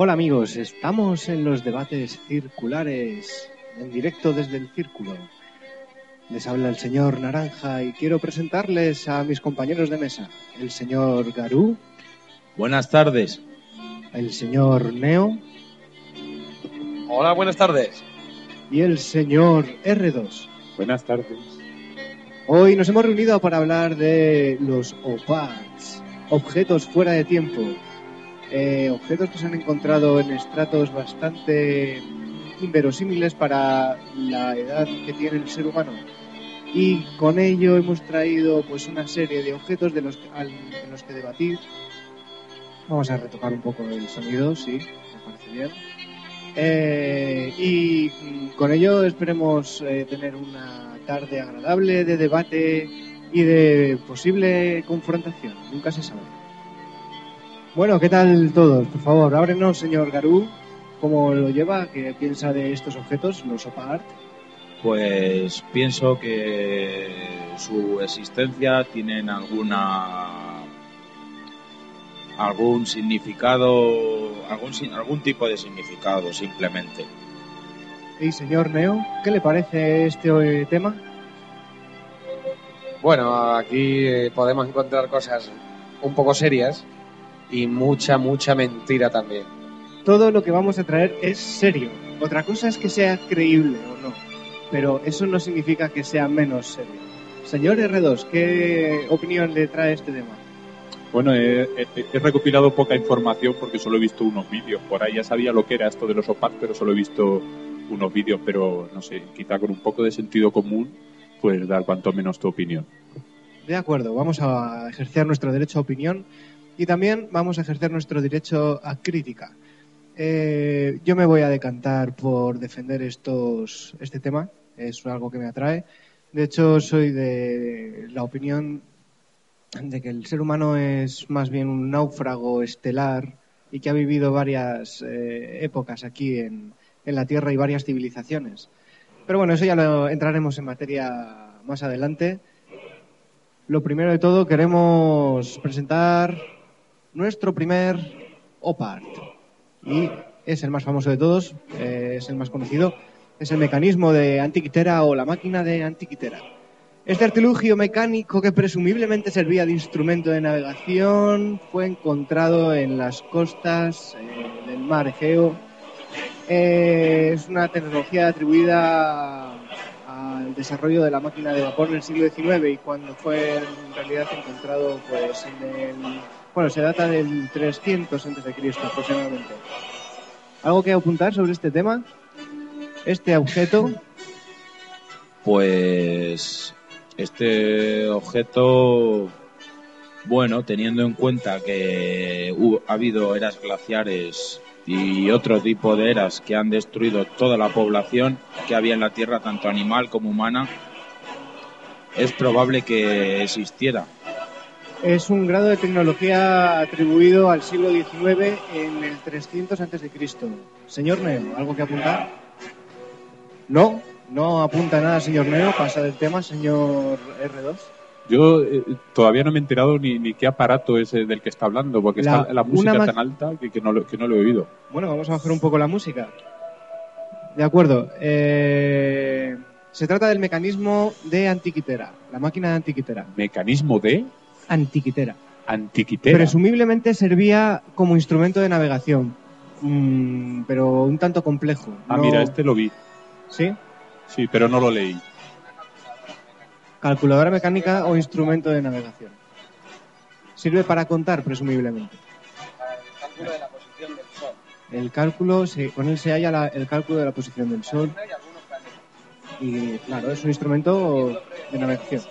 Hola amigos, estamos en los debates circulares, en directo desde el círculo. Les habla el señor Naranja y quiero presentarles a mis compañeros de mesa. El señor Garú, Buenas tardes. el señor Neo Hola, buenas tardes. y el señor R2. Buenas tardes. Hoy nos hemos reunido para hablar de los OPARs, objetos fuera de tiempo. Eh, objetos que se han encontrado en estratos bastante inverosímiles para la edad que tiene el ser humano. Y con ello hemos traído pues una serie de objetos de los que- al- los que debatir. Vamos a retocar un poco el sonido, sí, me parece bien. Eh, y con ello esperemos eh, tener una tarde agradable de debate y de posible confrontación. Nunca se sabe. Bueno, ¿qué tal todos? Por favor, ábrenos, señor Garú, cómo lo lleva, qué piensa de estos objetos, los OPART. Pues pienso que su existencia tienen alguna algún significado, algún sin- algún tipo de significado simplemente. Y señor Neo, ¿qué le parece este eh, tema? Bueno, aquí eh, podemos encontrar cosas un poco serias y mucha, mucha mentira también. Todo lo que vamos a traer es serio. Otra cosa es que sea creíble o no, pero eso no significa que sea menos serio. Señor R2, ¿qué opinión le trae este tema? Bueno, he, he- he recopilado poca información porque solo he visto unos vídeos. Por ahí ya sabía lo que era esto de los OPAC, pero solo he visto unos vídeos. Pero no sé, quizá con un poco de sentido común, pues dar cuanto menos tu opinión. De acuerdo, vamos a ejercer nuestro derecho a opinión y también vamos a ejercer nuestro derecho a crítica. Eh, yo me voy a decantar por defender estos, este tema, es algo que me atrae. De hecho, soy de la opinión de que el ser humano es más bien un náufrago estelar y que ha vivido varias eh, épocas aquí en, en la Tierra y varias civilizaciones. Pero bueno, eso ya lo entraremos en materia más adelante. Lo primero de todo, queremos presentar nuestro primer OPART. Y es el más famoso de todos, eh, es el más conocido. Es el mecanismo de Antiquitera o la máquina de Antiquitera. Este artilugio mecánico que presumiblemente servía de instrumento de navegación fue encontrado en las costas eh, del mar Egeo. Eh, es una tecnología atribuida al desarrollo de la máquina de vapor en el siglo XIX y cuando fue en realidad encontrado pues en el bueno se data del 300 antes de Cristo aproximadamente. Algo que apuntar sobre este tema este objeto Pues este objeto, bueno, teniendo en cuenta que ha habido eras glaciares y otro tipo de eras que han destruido toda la población que había en la Tierra, tanto animal como humana, es probable que existiera. Es un grado de tecnología atribuido al siglo XIX en el 300 antes de Cristo señor Neo algo que apuntar no no apunta nada señor Neo pasa del tema señor R2 Yo eh, todavía no me he enterado ni, ni qué aparato es el del que está hablando, porque La- está la música tan alta que, que no lo, que no lo he oído. Bueno, vamos a bajar un poco la música. De acuerdo. eh, se trata del mecanismo de Antiquitera, la máquina de Antiquitera. Mecanismo de Antiquitera. antiquitera. Presumiblemente servía como instrumento de navegación, mm, pero un tanto complejo. Ah, No- mira, este lo vi. ¿Sí? Sí, pero no lo leí. Calculadora mecánica o instrumento de navegación. Sirve para contar, presumiblemente. cálculo de la posición del Sol. El cálculo, se- con él se halla la- el cálculo de la posición del Sol. Y claro, es un instrumento de navegación.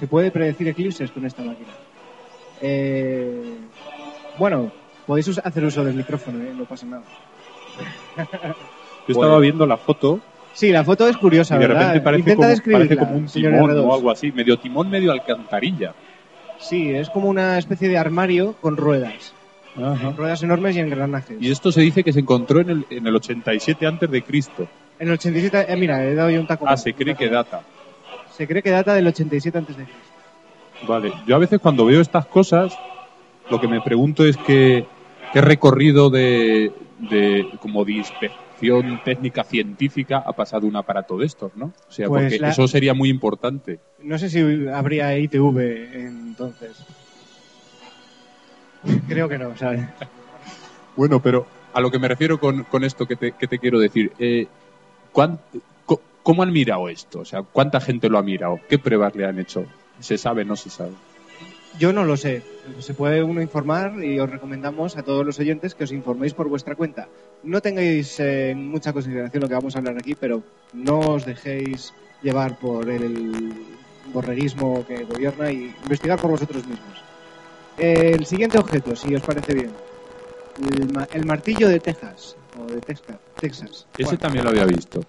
Se puede predecir eclipses con esta máquina. Eh, bueno, podéis hacer uso del micrófono, ¿eh? no pasa nada. Yo estaba viendo la foto Sí, la foto es curiosa, y de ¿verdad? repente parece Intenta como, parece como un timón R2. o algo así, medio timón, medio alcantarilla. Sí, es como una especie de armario con ruedas. Ruedas enormes y engranajes. Y esto se dice que se encontró en el, en el 87 antes de Cristo. En el 87, eh, mira, he dado yo un taco. Ah, se cree que data. Se cree que data del 87 antes de Cristo. Vale. Yo a veces cuando veo estas cosas, lo que me pregunto es que qué recorrido de, de como de inspección técnica científica ha pasado un aparato de estos, ¿no? O sea, Pues porque la- eso sería muy importante. No sé si habría ITV entonces. Creo que no, ¿sabes? Bueno, pero a lo que me refiero con, con esto que te, que te quiero decir, eh, ¿cuán- co- ¿cómo han mirado esto? O sea, ¿cuánta gente lo ha mirado? ¿Qué pruebas le han hecho? ¿Se sabe no se sabe? Yo no lo sé. Se puede uno informar y os recomendamos a todos los oyentes que os informéis por vuestra cuenta. No tengáis eh, en mucha consideración lo que vamos a hablar aquí, pero no os dejéis llevar por el borreguismo que gobierna y investigar por vosotros mismos. El siguiente objeto, si os parece bien. El, ma- el martillo de Texas, o de Texas. Texas. Ese Bueno. también lo había visto.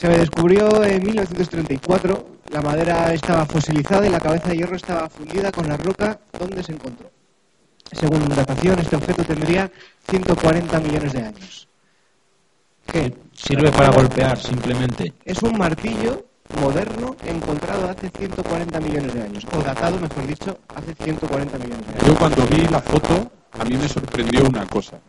Se descubrió en 1934, la madera estaba fosilizada y la cabeza de hierro estaba fundida con la roca donde se encontró. Según datación, este objeto tendría 140 millones de años. ¿Qué? Sirve para golpear simplemente. Es un martillo moderno encontrado hace 140 millones de años, o datado, mejor dicho, hace 140 millones de años. Yo cuando vi la foto, a mí me sorprendió una cosa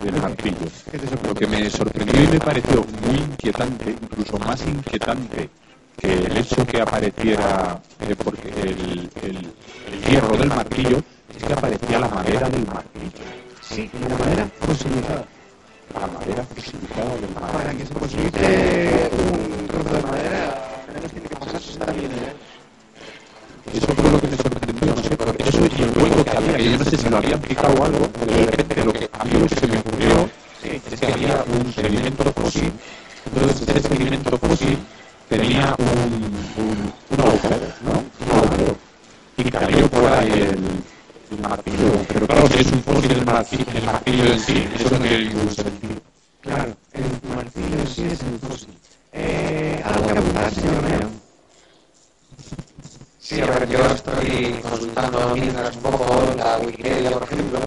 del martillo. ¿Qué te Lo que me sorprendió y me pareció muy inquietante, incluso más inquietante que el hecho que apareciera, eh, porque el, el- el hierro del martillo, es que aparecía la madera del martillo. Sí, la madera fosilizada. La madera fosilizada del Para martillo. que se fosilice un trozo de madera, tiene que pasar 60 millones de años. Eso fue lo que me sorprendió, no sé, por eso y el hueco que había, que yo no sé si lo habían picado o algo, de repente lo que a mí lo que se me ocurrió es que había un sedimento fósil, entonces ese sedimento fósil tenía un, un, un agujero, ¿no? Un agujero. Y cayó por ahí el, el martillo, pero claro, si es un fósil el martillo, el martillo en sí, eso no tiene ningún sentido. Claro, el martillo en sí es el fósil. Eh, ¿Algo que apuntar, señor Romero? Sí, a ver, yo estoy consultando mientras un poco la Wikipedia, por ejemplo.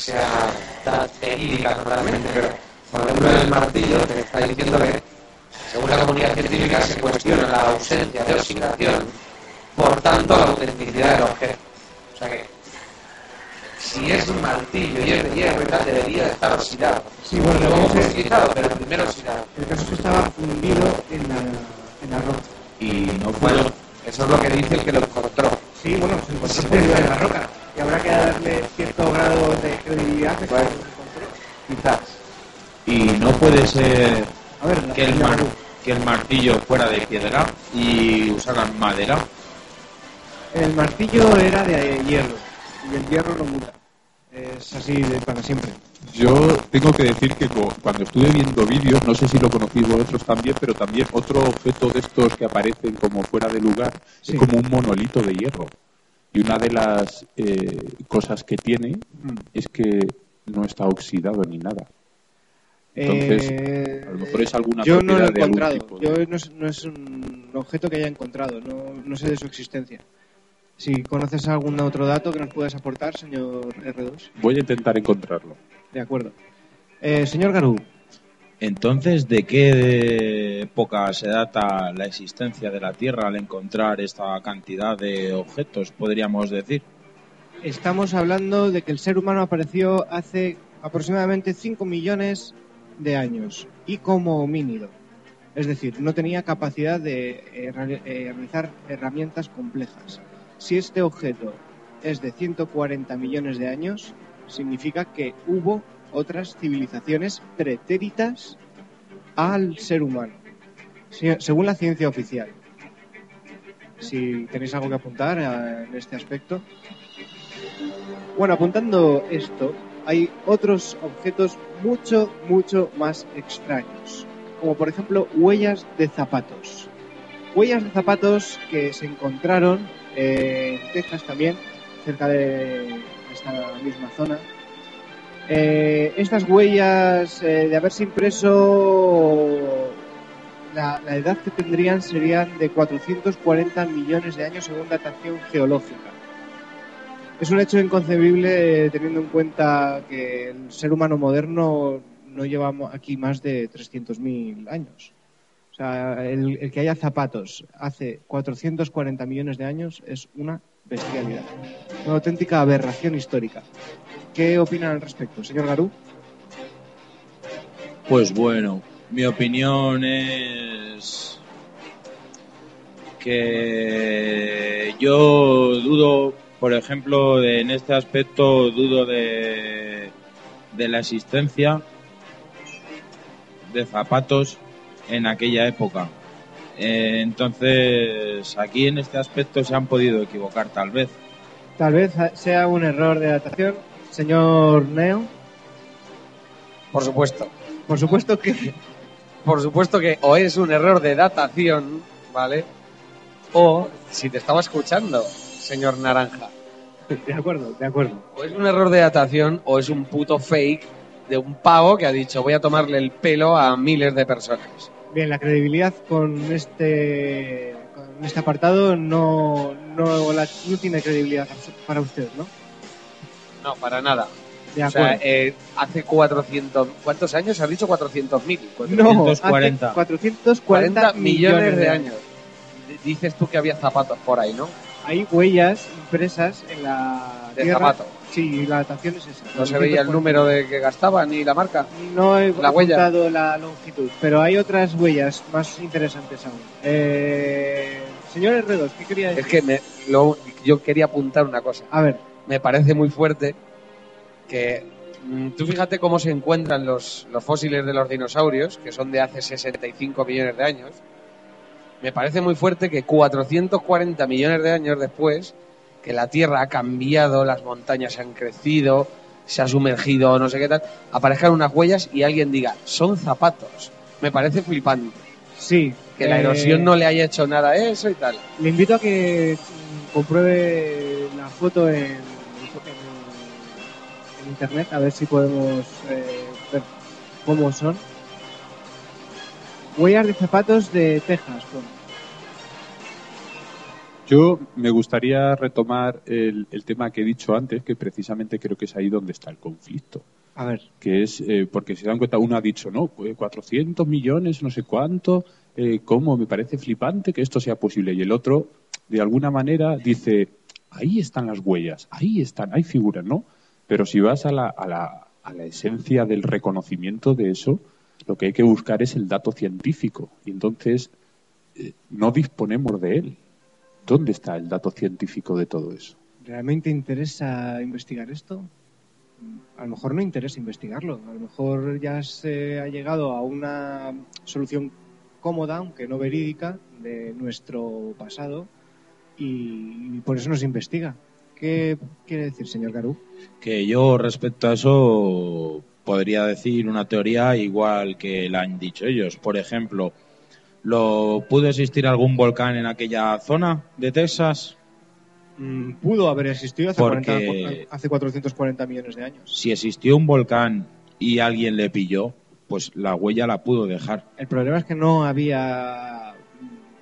Que sea tan verídica totalmente, pero por ejemplo en el martillo te está diciendo que, según la comunidad científica, se cuestiona la ausencia de oxidación, por tanto la autenticidad del objeto. O sea que, si es un martillo y es de hierro debería de estar oxidado. Sí, bueno, lo dice- fosilizado, pero primero oxidado. El caso es que estaba fundido en la, en la roca. Y no Bueno, puedo. eso es lo que dice el que lo encontró. Sí, bueno, se encontró fundido en la roca. Y habrá que darle cierto grado de credibilidad. que Bueno. se encontró. Quizás. Y A ver, que el, mar- que el martillo fuera de piedra y usaran madera. el martillo era de hierro. Y el hierro no muta. Es así de para siempre. Yo tengo que decir que cuando estuve viendo vídeos, no sé si lo conocéis vosotros también, pero también otro objeto de estos que aparecen como fuera de lugar Sí. es como un monolito de hierro. Y una de las eh, cosas que tiene es que no está oxidado ni nada. Entonces, Eh, a lo mejor es alguna yo no lo he encontrado. tipo de- Yo no es, no es un objeto que haya encontrado. No, no sé de su existencia. Si conoces algún otro dato que nos puedas aportar, señor R2. Voy a intentar encontrarlo. De acuerdo. Eh, señor Garú, Entonces, ¿de qué época se data la existencia de la Tierra al encontrar esta cantidad de objetos, podríamos decir? estamos hablando de que el ser humano apareció hace aproximadamente 5 millones de años y como homínido. Es decir, no tenía capacidad de eh, eh, realizar herramientas complejas. Si este objeto es de 140 millones de años, significa que hubo otras civilizaciones pretéritas al ser humano, según la ciencia oficial. Si tenéis algo que apuntar eh, en este aspecto. Bueno, apuntando esto, hay otros objetos mucho, mucho más extraños, como por ejemplo huellas de zapatos. Huellas de zapatos que se encontraron eh, en Texas también, cerca de esta misma zona. Eh, estas huellas, eh, de haberse impreso, la, la edad que tendrían serían de 440 millones de años según datación geológica. Es un hecho inconcebible eh, teniendo en cuenta que el ser humano moderno no lleva aquí más de 300.000 años. O sea, el, el que haya zapatos hace 440 millones de años es una bestialidad. Una auténtica aberración histórica. ¿Qué opinan al respecto, señor Garú? Pues bueno, mi opinión es que yo dudo, por ejemplo, de- en este aspecto dudo de, de la existencia de zapatos en aquella época. Eh, entonces, aquí en este aspecto se han podido equivocar tal vez. Tal vez sea un error de adaptación. Señor Neo, Por supuesto. por supuesto que... Por supuesto que o es un error de datación, ¿vale? O, si te estaba escuchando, señor Naranja, De acuerdo, de acuerdo. o es un error de datación o es un puto fake de un pavo que ha dicho voy a tomarle el pelo a miles de personas. Bien, la credibilidad con este con este apartado no, no, la- no tiene credibilidad para usted, ¿no? No, para nada. De O sea, eh, hace 400... ¿Cuántos años? Has dicho 400.000. no, 440. hace 440 40 millones de años. Dices tú que había zapatos por ahí, ¿no? Hay huellas impresas en la De tierra. zapato. Sí, la datación es esa. No se veía el número de que gastaba ni la marca. No he La huella. la longitud, pero hay otras huellas más interesantes aún. Eh, señor Herredos, ¿qué quería decir? Es que me- lo- yo quería apuntar una cosa. A ver, Me parece muy fuerte que mm, tú fíjate cómo se encuentran los, los fósiles de los dinosaurios, que son de hace 65 millones de años. Me parece muy fuerte que 440 millones de años después, que la Tierra ha cambiado, las montañas han crecido, se ha sumergido, no sé qué tal, aparezcan unas huellas y alguien diga, son zapatos. Me parece flipante. sí. Que la eh, erosión no le haya hecho nada a eso y tal. Le invito a que mm, compruebe la foto en, en- en internet, a ver si podemos eh, ver cómo son. Huellas de zapatos de Texas. Yo me gustaría retomar el, el tema que he dicho antes, que precisamente creo que es ahí donde está el conflicto. A ver, que es eh, porque se dan cuenta, uno ha dicho, no, pues 400 millones, no sé cuánto, eh, cómo me parece flipante que esto sea posible. Y el otro, de alguna manera, dice, ahí están las huellas, ahí están, hay figuras, ¿no? Pero si vas a la, a la, a la esencia del reconocimiento de eso, lo que hay que buscar es el dato científico. Y entonces eh, no disponemos de él. ¿Dónde está el dato científico de todo eso? ¿realmente interesa investigar esto? A lo mejor no interesa investigarlo. A lo mejor ya se ha llegado a una solución cómoda, aunque no verídica, de nuestro pasado y, por eso nos investiga. ¿Qué quiere decir, señor Garú? Que yo respecto a eso podría decir una teoría igual que la han dicho ellos. Por ejemplo, ¿lo pudo existir algún volcán en aquella zona de Texas? Mm, Pudo haber existido hace, Porque- 40 hace 440 millones de años. Si existió un volcán y alguien le pilló, pues la huella la pudo dejar. El problema es que no había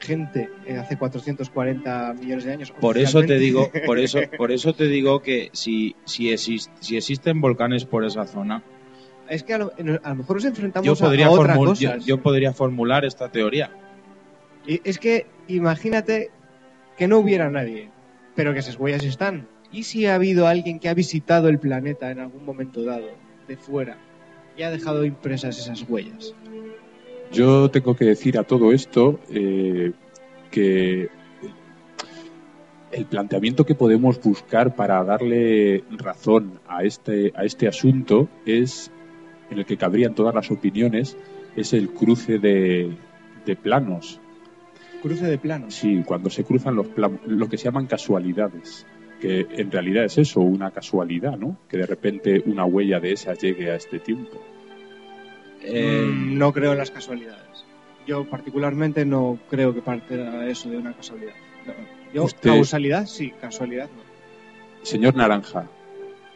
gente hace 440 millones de años. Por eso te digo, por eso, por eso te digo que si, si, si existen volcanes por esa zona, Es que a lo, en- a lo mejor nos enfrentamos yo a- podría, a, otra cosa. yo, yo podría formular esta teoría. Y es que imagínate que no hubiera nadie, pero que esas huellas están. ¿Y si ha habido alguien que ha visitado el planeta en algún momento dado, de fuera, y ha dejado impresas esas huellas? Yo tengo que decir a todo esto eh, que el planteamiento que podemos buscar para darle razón a este, a este asunto es, en el que cabrían todas las opiniones, es el cruce de, de planos. Cruce de planos. Sí, cuando se cruzan los planos, lo que se llaman casualidades, que en realidad es eso, una casualidad, ¿no? Que de repente una huella de esas llegue a este tiempo. Eh, Mm, no creo en las casualidades. Yo particularmente no creo que partiera eso de una casualidad. No. Yo, Usted- causalidad sí, casualidad no. Señor Naranja,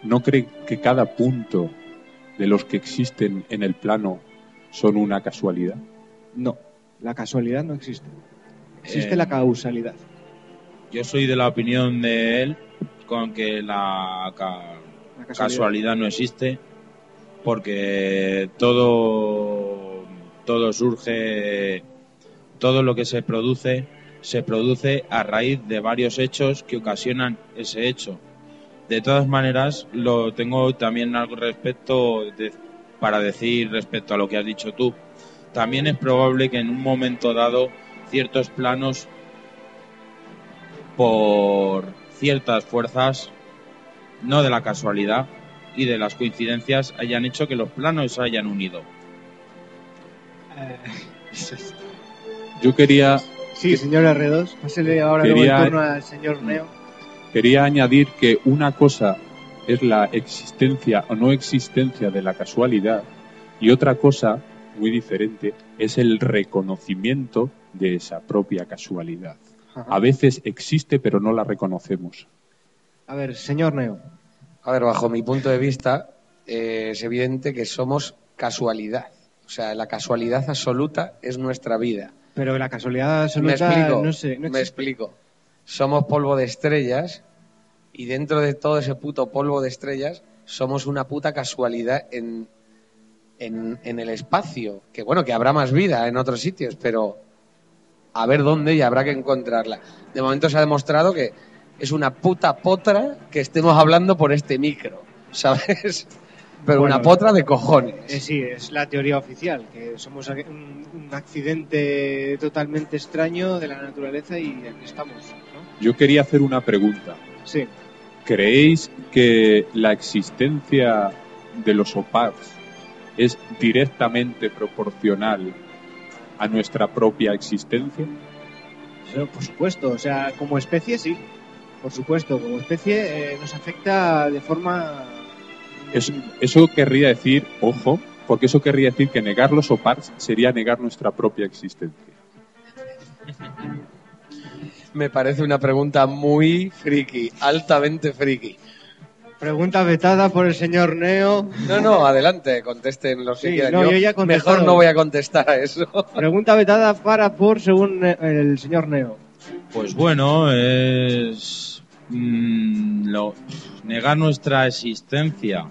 ¿no cree que cada punto de los que existen en el plano son una casualidad? No, la casualidad no existe. Existe Eh, la causalidad. Yo soy de la opinión de él con que la ca- La casualidad no existe porque todo todo surge todo lo que se produce se produce a raíz de varios hechos que ocasionan ese hecho de todas maneras, lo tengo también algo respecto de- para decir respecto a lo que has dicho tú. También es probable que en un momento dado ciertos planos por ciertas fuerzas, no de la casualidad y de las coincidencias, hayan hecho que los planos se hayan unido. Eh, Yo quería, sí, señor R2. Pásele ahora Quería- el turno al señor Neo. Quería añadir que una cosa es la existencia o no existencia de la casualidad y otra cosa muy diferente es el reconocimiento de esa propia casualidad. A veces existe pero no la reconocemos. A ver, señor Neo. A ver, bajo mi punto de vista, eh, es evidente que somos casualidad. O sea, la casualidad absoluta es nuestra vida. Pero la casualidad Me absoluta, explico. no sé, no me explico. Somos polvo de estrellas y dentro de todo ese puto polvo de estrellas somos una puta casualidad en, en, en el espacio. Que bueno, que habrá más vida en otros sitios, pero a ver dónde y habrá que encontrarla. De momento se ha demostrado que es una puta potra que estemos hablando por este micro, ¿sabes? Pero Bueno, una potra de cojones. Eh, sí, es la teoría oficial, que somos un, un accidente totalmente extraño de la naturaleza y aquí estamos. Yo quería hacer una pregunta. Sí. ¿Creéis que la existencia de los OPARs es directamente proporcional a nuestra propia existencia? Por supuesto, o sea, como especie sí, por supuesto, como especie eh, nos afecta de forma... Eso, eso querría decir, ojo, porque eso querría decir que negar los OPARs sería negar nuestra propia existencia. Me parece una pregunta muy friki, altamente friki. Pregunta vetada por el señor Neo. No, no, adelante, contesten los que Sí, quieran. no, yo mejor no voy a contestar a eso. Pregunta vetada para por según eh, el señor Neo. Pues bueno, es mm, lo- negar nuestra existencia.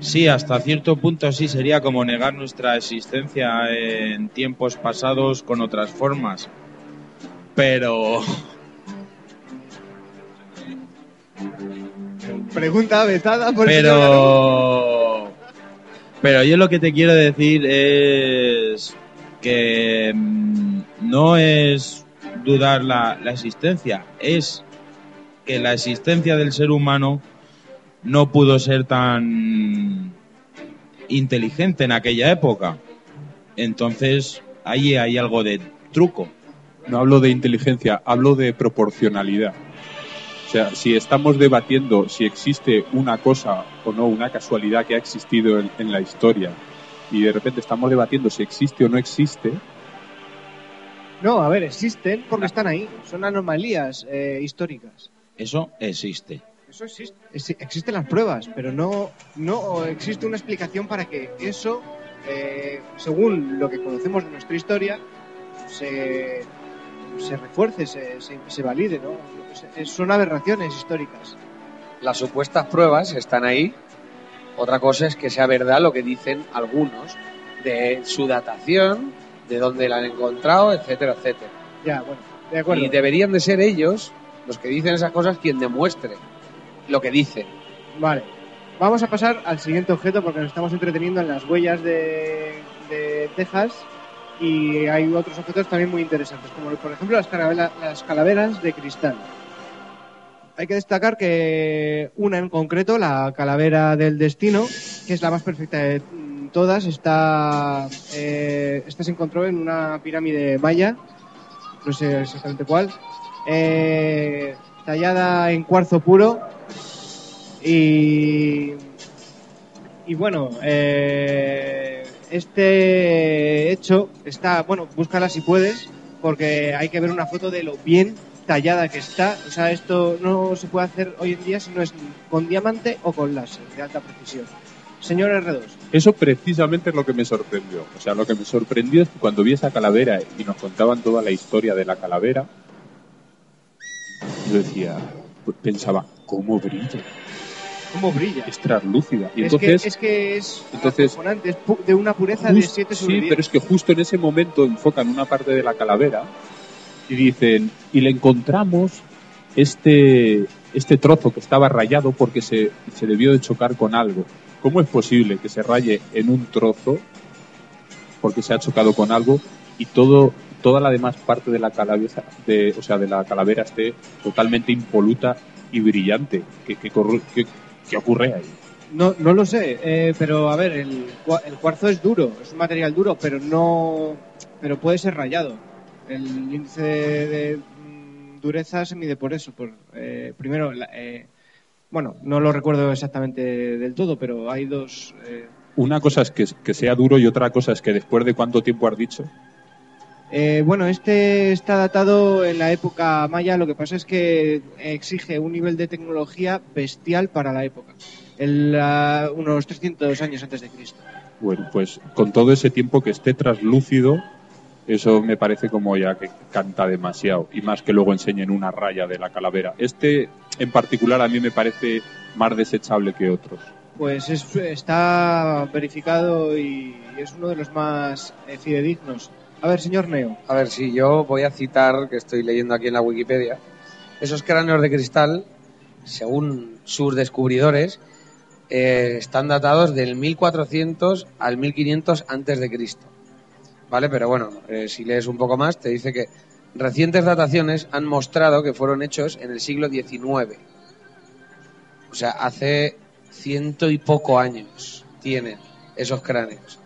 Sí, hasta cierto punto sí sería como negar nuestra existencia en tiempos pasados con otras formas. Pero Pregunta vetada por el pero pero yo lo que te quiero decir es que mm, no es dudar la, la existencia, es que la existencia del ser humano no pudo ser tan inteligente en aquella época. Entonces, ahí hay algo de truco. No hablo de inteligencia, hablo de proporcionalidad. O sea, si estamos debatiendo si existe una cosa o no, una casualidad que ha existido en, en la historia, y de repente estamos debatiendo si existe o no existe, No, a ver, existen porque están ahí. Son anomalías eh, históricas. Eso existe. Eso existe. Exi- Existen las pruebas, pero no, no existe una explicación para que eso, eh, según lo que conocemos de nuestra historia, se, se refuerce, se, se, se valide, ¿no? Son aberraciones históricas. Las supuestas pruebas están ahí. Otra cosa es que sea verdad lo que dicen algunos de su datación, de dónde la han encontrado, etcétera, etcétera. Ya, bueno, de acuerdo. Y deberían de ser ellos, los que dicen esas cosas, quien demuestre lo que dicen. Vale. Vamos a pasar al siguiente objeto porque nos estamos entreteniendo en las huellas de, de Texas y hay otros objetos también muy interesantes, como por ejemplo las, calavera- las calaveras de cristal. Hay que destacar que una en concreto, la calavera del destino, que es la más perfecta de todas, está, eh, esta se encontró en una pirámide maya, no sé exactamente cuál, eh, tallada en cuarzo puro y, y bueno, eh, este hecho está, bueno, búscala si puedes, porque hay que ver una foto de lo bien tallada que está. O sea, esto no se puede hacer hoy en día si no es con diamante o con láser de alta precisión. Señor R2, eso precisamente es lo que me sorprendió. O sea, lo que me sorprendió es que cuando vi esa calavera y nos contaban toda la historia de la calavera, yo decía, pues pensaba, ¿cómo brilla? ¿Cómo brilla? Es translúcida. Y es, entonces, que, es que es entonces- es de una pureza de Just- 7 sobre sí, 10. pero es que justo en ese momento enfocan una parte de la calavera y dicen, y le encontramos este, este trozo que estaba rayado porque se, se debió de chocar con algo. ¿Cómo es posible que se raye en un trozo porque se ha chocado con algo y todo toda la demás parte de la calavera, de, o sea, de la calavera esté totalmente impoluta y brillante? ¿Qué, qué- qué ocurre ahí? No, no lo sé, eh, pero a ver, el, el cuarzo es duro, es un material duro, pero no, pero puede ser rayado. El índice de, de, mm, dureza se mide por eso. Por, eh, primero, eh, bueno, no lo recuerdo exactamente del todo, pero hay dos. eh, Una cosa es que, que sea duro y otra cosa es que después de cuánto tiempo has dicho. Eh, bueno, este está datado en la época maya. Lo que pasa es que exige un nivel de tecnología bestial para la época. El, unos 300 años antes de Cristo. Bueno, pues con todo ese tiempo que esté traslúcido, eso me parece como ya que canta demasiado. Y más que luego enseñen una raya de la calavera. Este en particular a mí me parece más desechable que otros. Pues es- está verificado y es uno de los más eh, fidedignos. A ver, señor Neo. A ver, si yo voy a citar, que estoy leyendo aquí en la Wikipedia, esos cráneos de cristal, según sus descubridores, eh, están datados del 1400 al 1500 antes de Cristo. ¿Vale? Pero bueno, eh, si lees un poco más, te dice que recientes dataciones han mostrado que fueron hechos en el siglo XIX. O sea, hace ciento y poco años tienen esos cráneos.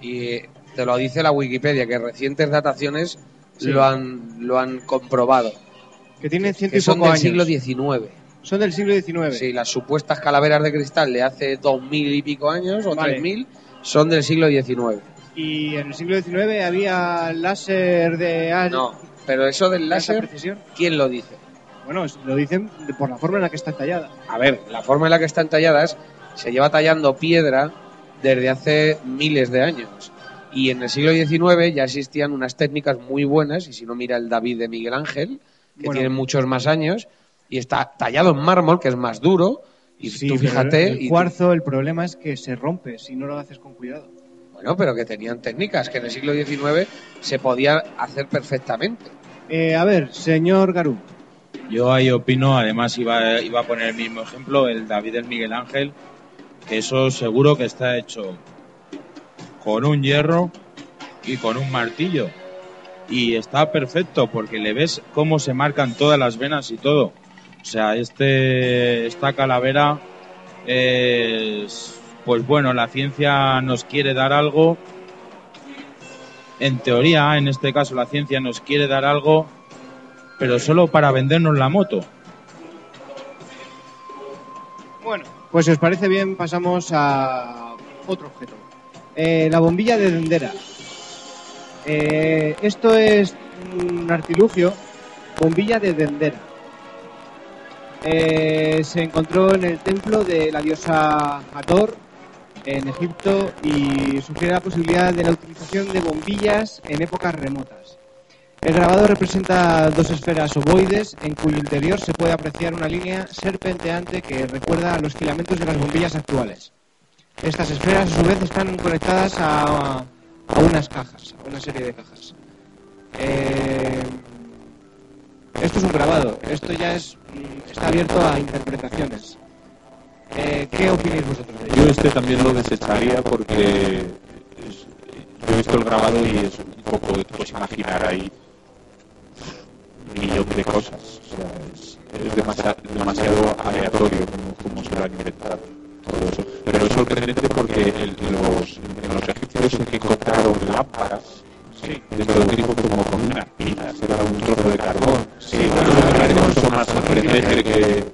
Y te lo dice la Wikipedia, que recientes dataciones Sí. lo, han, lo han comprobado. Que tiene ciento Que y son poco del años. siglo XIX. Son del siglo XIX. Sí, las supuestas calaveras de cristal de hace dos mil y pico años o Vale. tres mil son del siglo XIX. Y en el siglo XIX había láser de, al- No, pero eso del láser. ¿quién lo dice? Bueno, lo dicen por la forma en la que está tallada. A ver, la forma en la que están talladas se lleva tallando piedra desde hace miles de años. Y en el siglo XIX ya existían unas técnicas muy buenas, y si no mira el David de Miguel Ángel, que Bueno. tiene muchos más años, y está tallado en mármol, que es más duro, y Sí, tú fíjate... El y- cuarzo, el problema es que se rompe si no lo haces con cuidado. bueno, pero que tenían técnicas que en el siglo XIX se podía hacer perfectamente. Eh, a ver, señor Garú. Yo ahí opino, además iba, iba a poner el mismo ejemplo, el David del Miguel Ángel, que eso seguro que está hecho con un hierro y con un martillo. Y está perfecto porque le ves cómo se marcan todas las venas y todo. O sea, este, esta calavera es, pues bueno, la ciencia nos quiere dar algo. En teoría, en este caso, la ciencia nos quiere dar algo pero solo para vendernos la moto. Bueno, pues si os parece bien, pasamos a otro objeto. Eh, la bombilla de Dendera. Eh, esto es un artilugio, bombilla de Dendera. Eh, se encontró en el templo de la diosa Hathor en Egipto y sugiere la posibilidad de la utilización de bombillas en épocas remotas. El grabado representa dos esferas ovoides en cuyo interior se puede apreciar una línea serpenteante que recuerda a los filamentos de las bombillas actuales. Estas esferas a su vez están conectadas a, a unas cajas, a una serie de cajas. Eh, esto es un grabado, esto ya es mm, está abierto a interpretaciones. Eh, ¿Qué opináis vosotros de ello? Yo este también lo desecharía porque yo he visto el grabado y es un poco, te puedes imaginar ahí un millón de cosas. O sea, es, es demasiado, demasiado aleatorio como, como se lo han inventado todo eso. Sorprendente porque el- los, los egipcios se encontraron lámparas de todo tipo como con unas pilas, era un trozo de carbón. Sí, bueno, eso más sorprendente que, que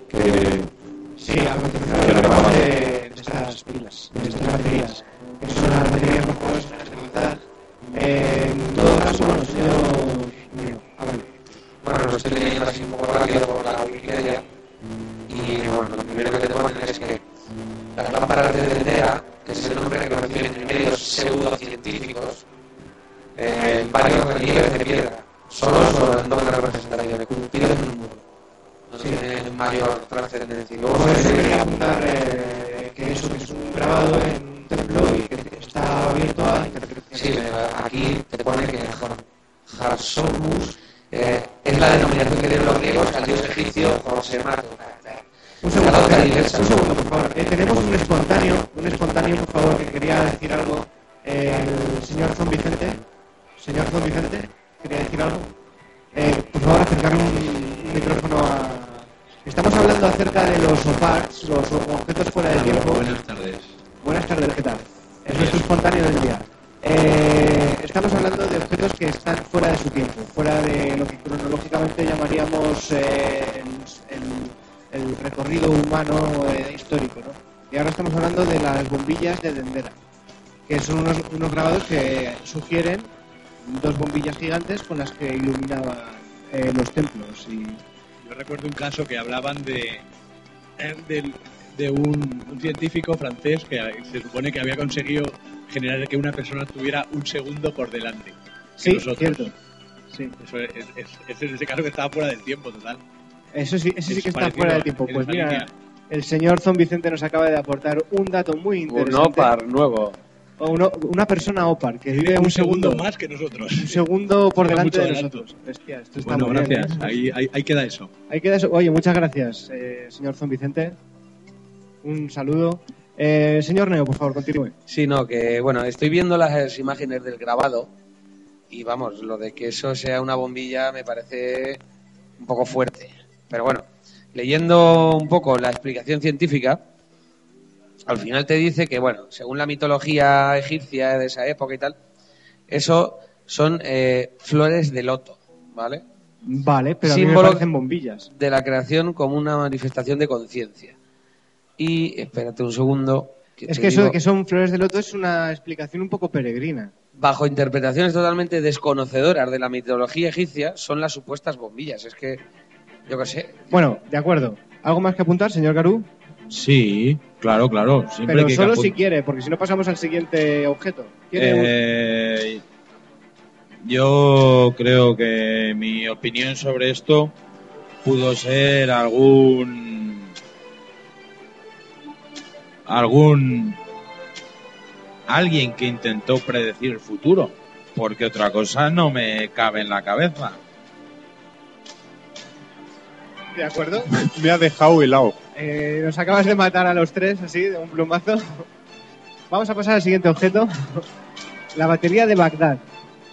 sugieren dos bombillas gigantes con las que iluminaban eh, los templos y Yo recuerdo un caso que hablaban de, eh, del- de un, un científico francés que se supone que había conseguido generar que una persona tuviera un segundo por delante. sí, nosotros. cierto. Sí. Eso es, es, es ese caso que estaba fuera del tiempo total. Eso sí, ese sí que está fuera de a- tiempo. Pues mira, línea. el señor Zon Vicente nos acaba de aportar un dato muy Un interesante. OPAR nuevo. O uno- una persona OPAR que vive un, segundo, más que nosotros. un segundo por delante de adelanto. nosotros. Hostia, esto está Bueno, muy bien, gracias. ¿eh? Ahí, ahí, ahí queda eso. Ahí queda eso. Oye, muchas gracias, eh, señor Zon Vicente. Un saludo. Eh, señor Neo, por favor, continúe. Sí, no, que bueno, estoy viendo las imágenes del grabado y vamos, lo de que eso sea una bombilla me parece un poco fuerte. Pero bueno, leyendo un poco la explicación científica, al final te dice que, bueno, según la mitología egipcia de esa época y tal, eso son eh, flores de loto, ¿vale? Vale, pero a mí me Símbolo- parecen bombillas. De la creación como una manifestación de conciencia. Y, espérate un segundo. Es que eso de que son flores de loto es una explicación un poco peregrina. bajo interpretaciones totalmente desconocedoras de la mitología egipcia, son las supuestas bombillas. Es que, yo qué sé. Bueno, de acuerdo. ¿Algo más que apuntar, señor Garú? Sí, claro, claro. Siempre Pero que solo caput- si quiere, porque si no pasamos al siguiente objeto. ¿Quiere un- Eh, yo creo que mi opinión sobre esto pudo ser algún algún alguien que intentó predecir el futuro, porque otra cosa no me cabe en la cabeza. ¿De acuerdo? Me ha dejado helado. Eh, nos acabas de matar a los tres, así, de un plumazo. Vamos a pasar al siguiente objeto. La batería de Bagdad.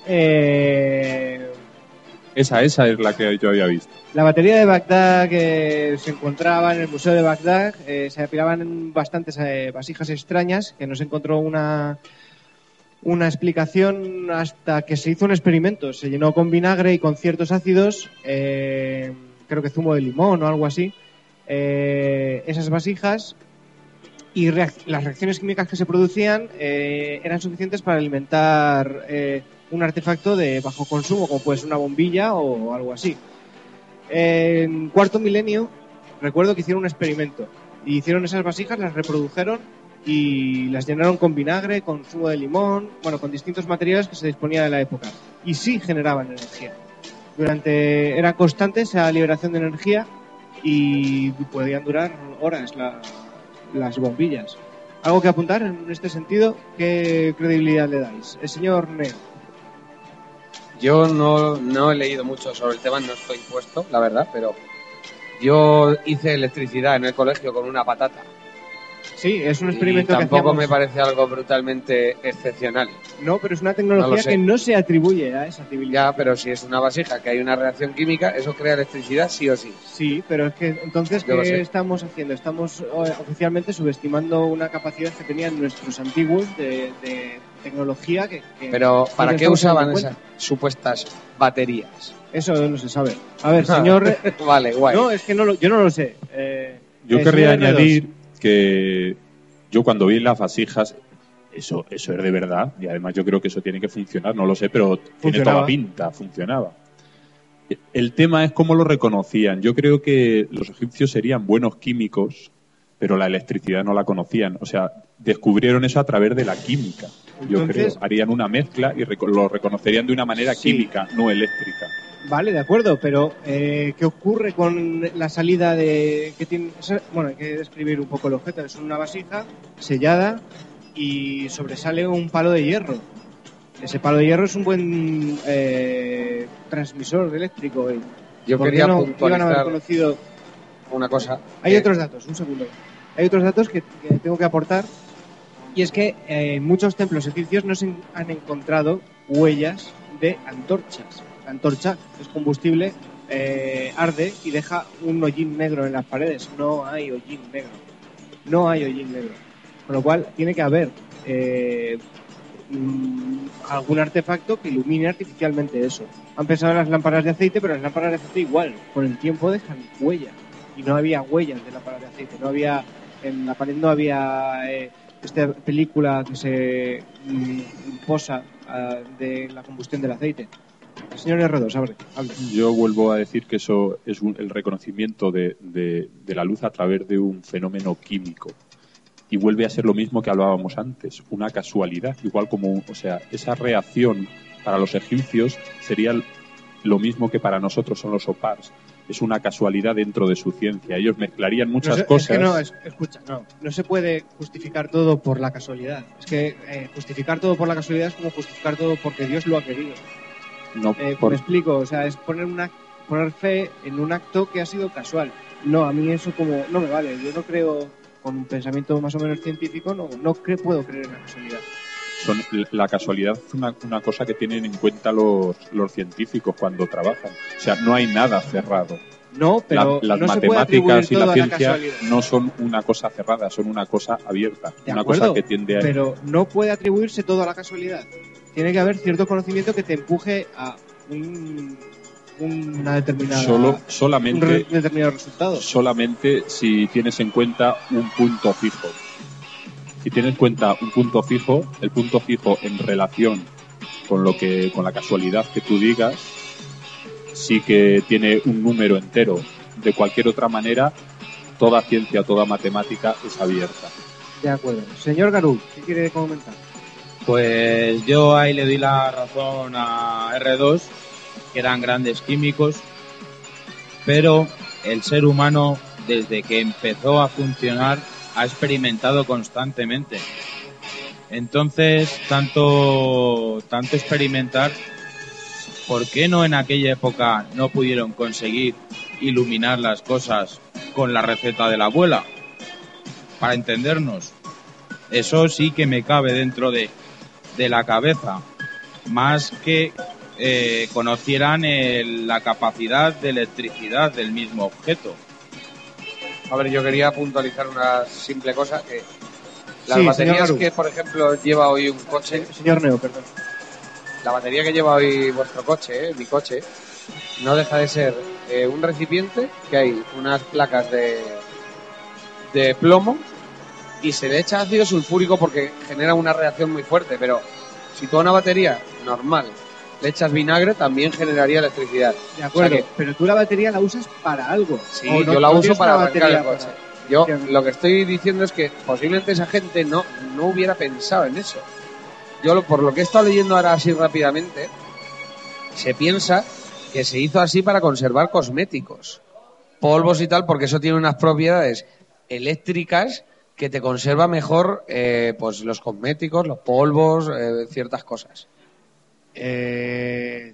Eh, Esa, esa es la que yo había visto. la batería de Bagdad que se encontraba en el Museo de Bagdad, eh, se apilaban bastantes eh, vasijas extrañas, que no se encontró una, una explicación hasta que se hizo un experimento. Se llenó con vinagre y con ciertos ácidos, eh, creo que zumo de limón o algo así, eh, esas vasijas y las reacciones químicas que se producían eh, eran suficientes para alimentar eh, un artefacto de bajo consumo, como puede ser una bombilla o algo así. En cuarto milenio, recuerdo que hicieron un experimento. Y hicieron esas vasijas, las reprodujeron y las llenaron con vinagre, con zumo de limón, bueno, con distintos materiales que se disponía de la época. Y sí generaban energía. Durante, era constante esa liberación de energía y podían durar horas la- las bombillas. ¿Algo que apuntar en este sentido? ¿Qué credibilidad le dais? El señor Neo. Yo no, no he leído mucho sobre el tema, no estoy puesto, la verdad, pero yo hice electricidad en el colegio con una patata. Sí, es un Y experimento que tampoco me parece algo brutalmente excepcional. No, pero es una tecnología No que no se atribuye a esa civilización. Ya, pero si es una vasija que hay una reacción química, eso crea electricidad sí o sí. Sí, pero es que entonces, Yo ¿qué estamos haciendo? Estamos eh, oficialmente subestimando una capacidad que tenían nuestros antiguos de, de tecnología que, que Pero ¿para qué usaban esas supuestas baterías? Eso no se sabe. A ver, señor... vale, guay. no, es que no lo- yo no lo sé. Eh, Yo eh, querría señor R2, añadir que yo cuando vi las vasijas, eso, eso es de verdad, y además yo creo que eso tiene que funcionar, no lo sé, pero tiene toda la pinta, funcionaba. El tema es cómo lo reconocían. Yo creo que los egipcios serían buenos químicos, pero la electricidad no la conocían. O sea, descubrieron eso a través de la química. Yo Entonces- creo. Harían una mezcla y lo reconocerían de una manera Sí. química, no eléctrica. Vale, de acuerdo, pero eh, ¿qué ocurre con la salida de... Que tiene, bueno, hay que describir un poco el objeto. Es una vasija sellada y sobresale un palo de hierro. Ese palo de hierro es un buen eh, transmisor eléctrico. y Yo ¿Por qué quería no iban a haber conocido una cosa. Hay que- otros datos, un segundo. Hay otros datos que, que tengo que aportar. Y es que eh, en muchos templos egipcios no se han encontrado huellas de antorchas. La antorcha es combustible, eh, arde y deja un hollín negro en las paredes. No hay hollín negro. No hay hollín negro. Con lo cual tiene que haber eh, mm, algún artefacto que ilumine artificialmente eso. Han pensado en las lámparas de aceite, pero las lámparas de aceite igual, con el tiempo dejan huellas y no había huellas de lámparas de aceite. No había, en la pared no había eh, esta película que se mm, posa ah, de la combustión del aceite. Señor R2, abre, hable. Yo vuelvo a decir que eso es un- el reconocimiento de, de- de la luz a través de un fenómeno químico. Y vuelve a ser lo mismo que hablábamos antes, una casualidad, igual como, o sea, esa reacción para los egipcios sería lo mismo que para nosotros son los opars. Es una casualidad dentro de su ciencia. Ellos mezclarían muchas No cosas. Es que no, es- escucha, no, no se puede justificar todo por la casualidad. Es que eh, justificar todo por la casualidad es como justificar todo porque Dios lo ha querido. No Eh, por- Me explico, o sea, es poner una poner fe en un acto que ha sido casual. No, a mí eso como no me vale. Yo no creo con un pensamiento más o menos científico, no, no cre- puedo creer en la casualidad. son la casualidad es una, una cosa que tienen en cuenta los, los científicos cuando trabajan. O sea, no hay nada cerrado. No, pero La- las no se puede matemáticas y la ciencia no son una cosa cerrada, son una cosa abierta. De una acuerdo, cosa que tiende a... pero no puede atribuirse todo a la casualidad. Tiene que haber cierto conocimiento que te empuje a un- una determinada Solo, un solamente, re- determinado resultado. solamente si tienes en cuenta un punto fijo. Si tienes en cuenta un punto fijo, el punto fijo en relación con lo que, con la casualidad que tú digas, sí que tiene un número entero. De cualquier otra manera, toda ciencia, toda matemática es abierta. De acuerdo. Señor Garú, ¿qué quiere comentar? Pues yo ahí le di la razón a R2, que eran grandes químicos, pero el ser humano, desde que empezó a funcionar, ha experimentado constantemente. Entonces, tanto, tanto experimentar, ¿por qué no en aquella época no pudieron conseguir iluminar las cosas con la receta de la abuela? Para entendernos. Eso sí que me cabe dentro de, de la cabeza, más que eh, conocieran el- la capacidad de electricidad del mismo objeto. A ver, yo quería puntualizar una simple cosa que las Sí, baterías que, por ejemplo, lleva hoy un coche, Señor Neo, perdón. la batería que lleva hoy vuestro coche, eh, mi coche, no deja de ser eh, un recipiente que hay unas placas de, de plomo y se le echa ácido sulfúrico porque genera una reacción muy fuerte, pero si tú a una batería normal le echas vinagre también generaría electricidad. De acuerdo, O sea que- pero tú la batería la usas para algo. Sí, ¿O no- yo la no uso para arrancar el coche. para- Yo lo que estoy diciendo es que posiblemente esa gente no, no hubiera pensado en eso. Yo lo- por lo que he estado leyendo ahora así rápidamente, se piensa que se hizo así para conservar cosméticos, polvos y tal, porque eso tiene unas propiedades eléctricas que te conserva mejor eh, pues los cosméticos, los polvos, eh, ciertas cosas. Eh,